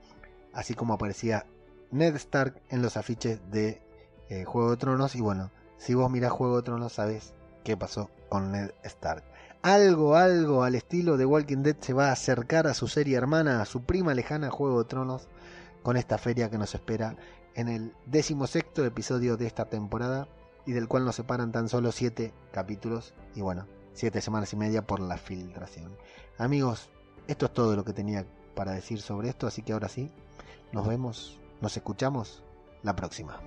así como aparecía Ned Stark en los afiches de eh, Juego de Tronos. Y bueno, si vos mirás Juego de Tronos, sabes qué pasó con Ned Stark algo, algo al estilo de Walking Dead se va a acercar a su serie hermana, a su prima lejana Juego de Tronos, con esta feria que nos espera en el decimosexto episodio de esta temporada y del cual nos separan tan solo siete capítulos y bueno, siete semanas y media por la filtración. Amigos, esto es todo lo que tenía para decir sobre esto, así que ahora sí, nos vemos, nos escuchamos la próxima.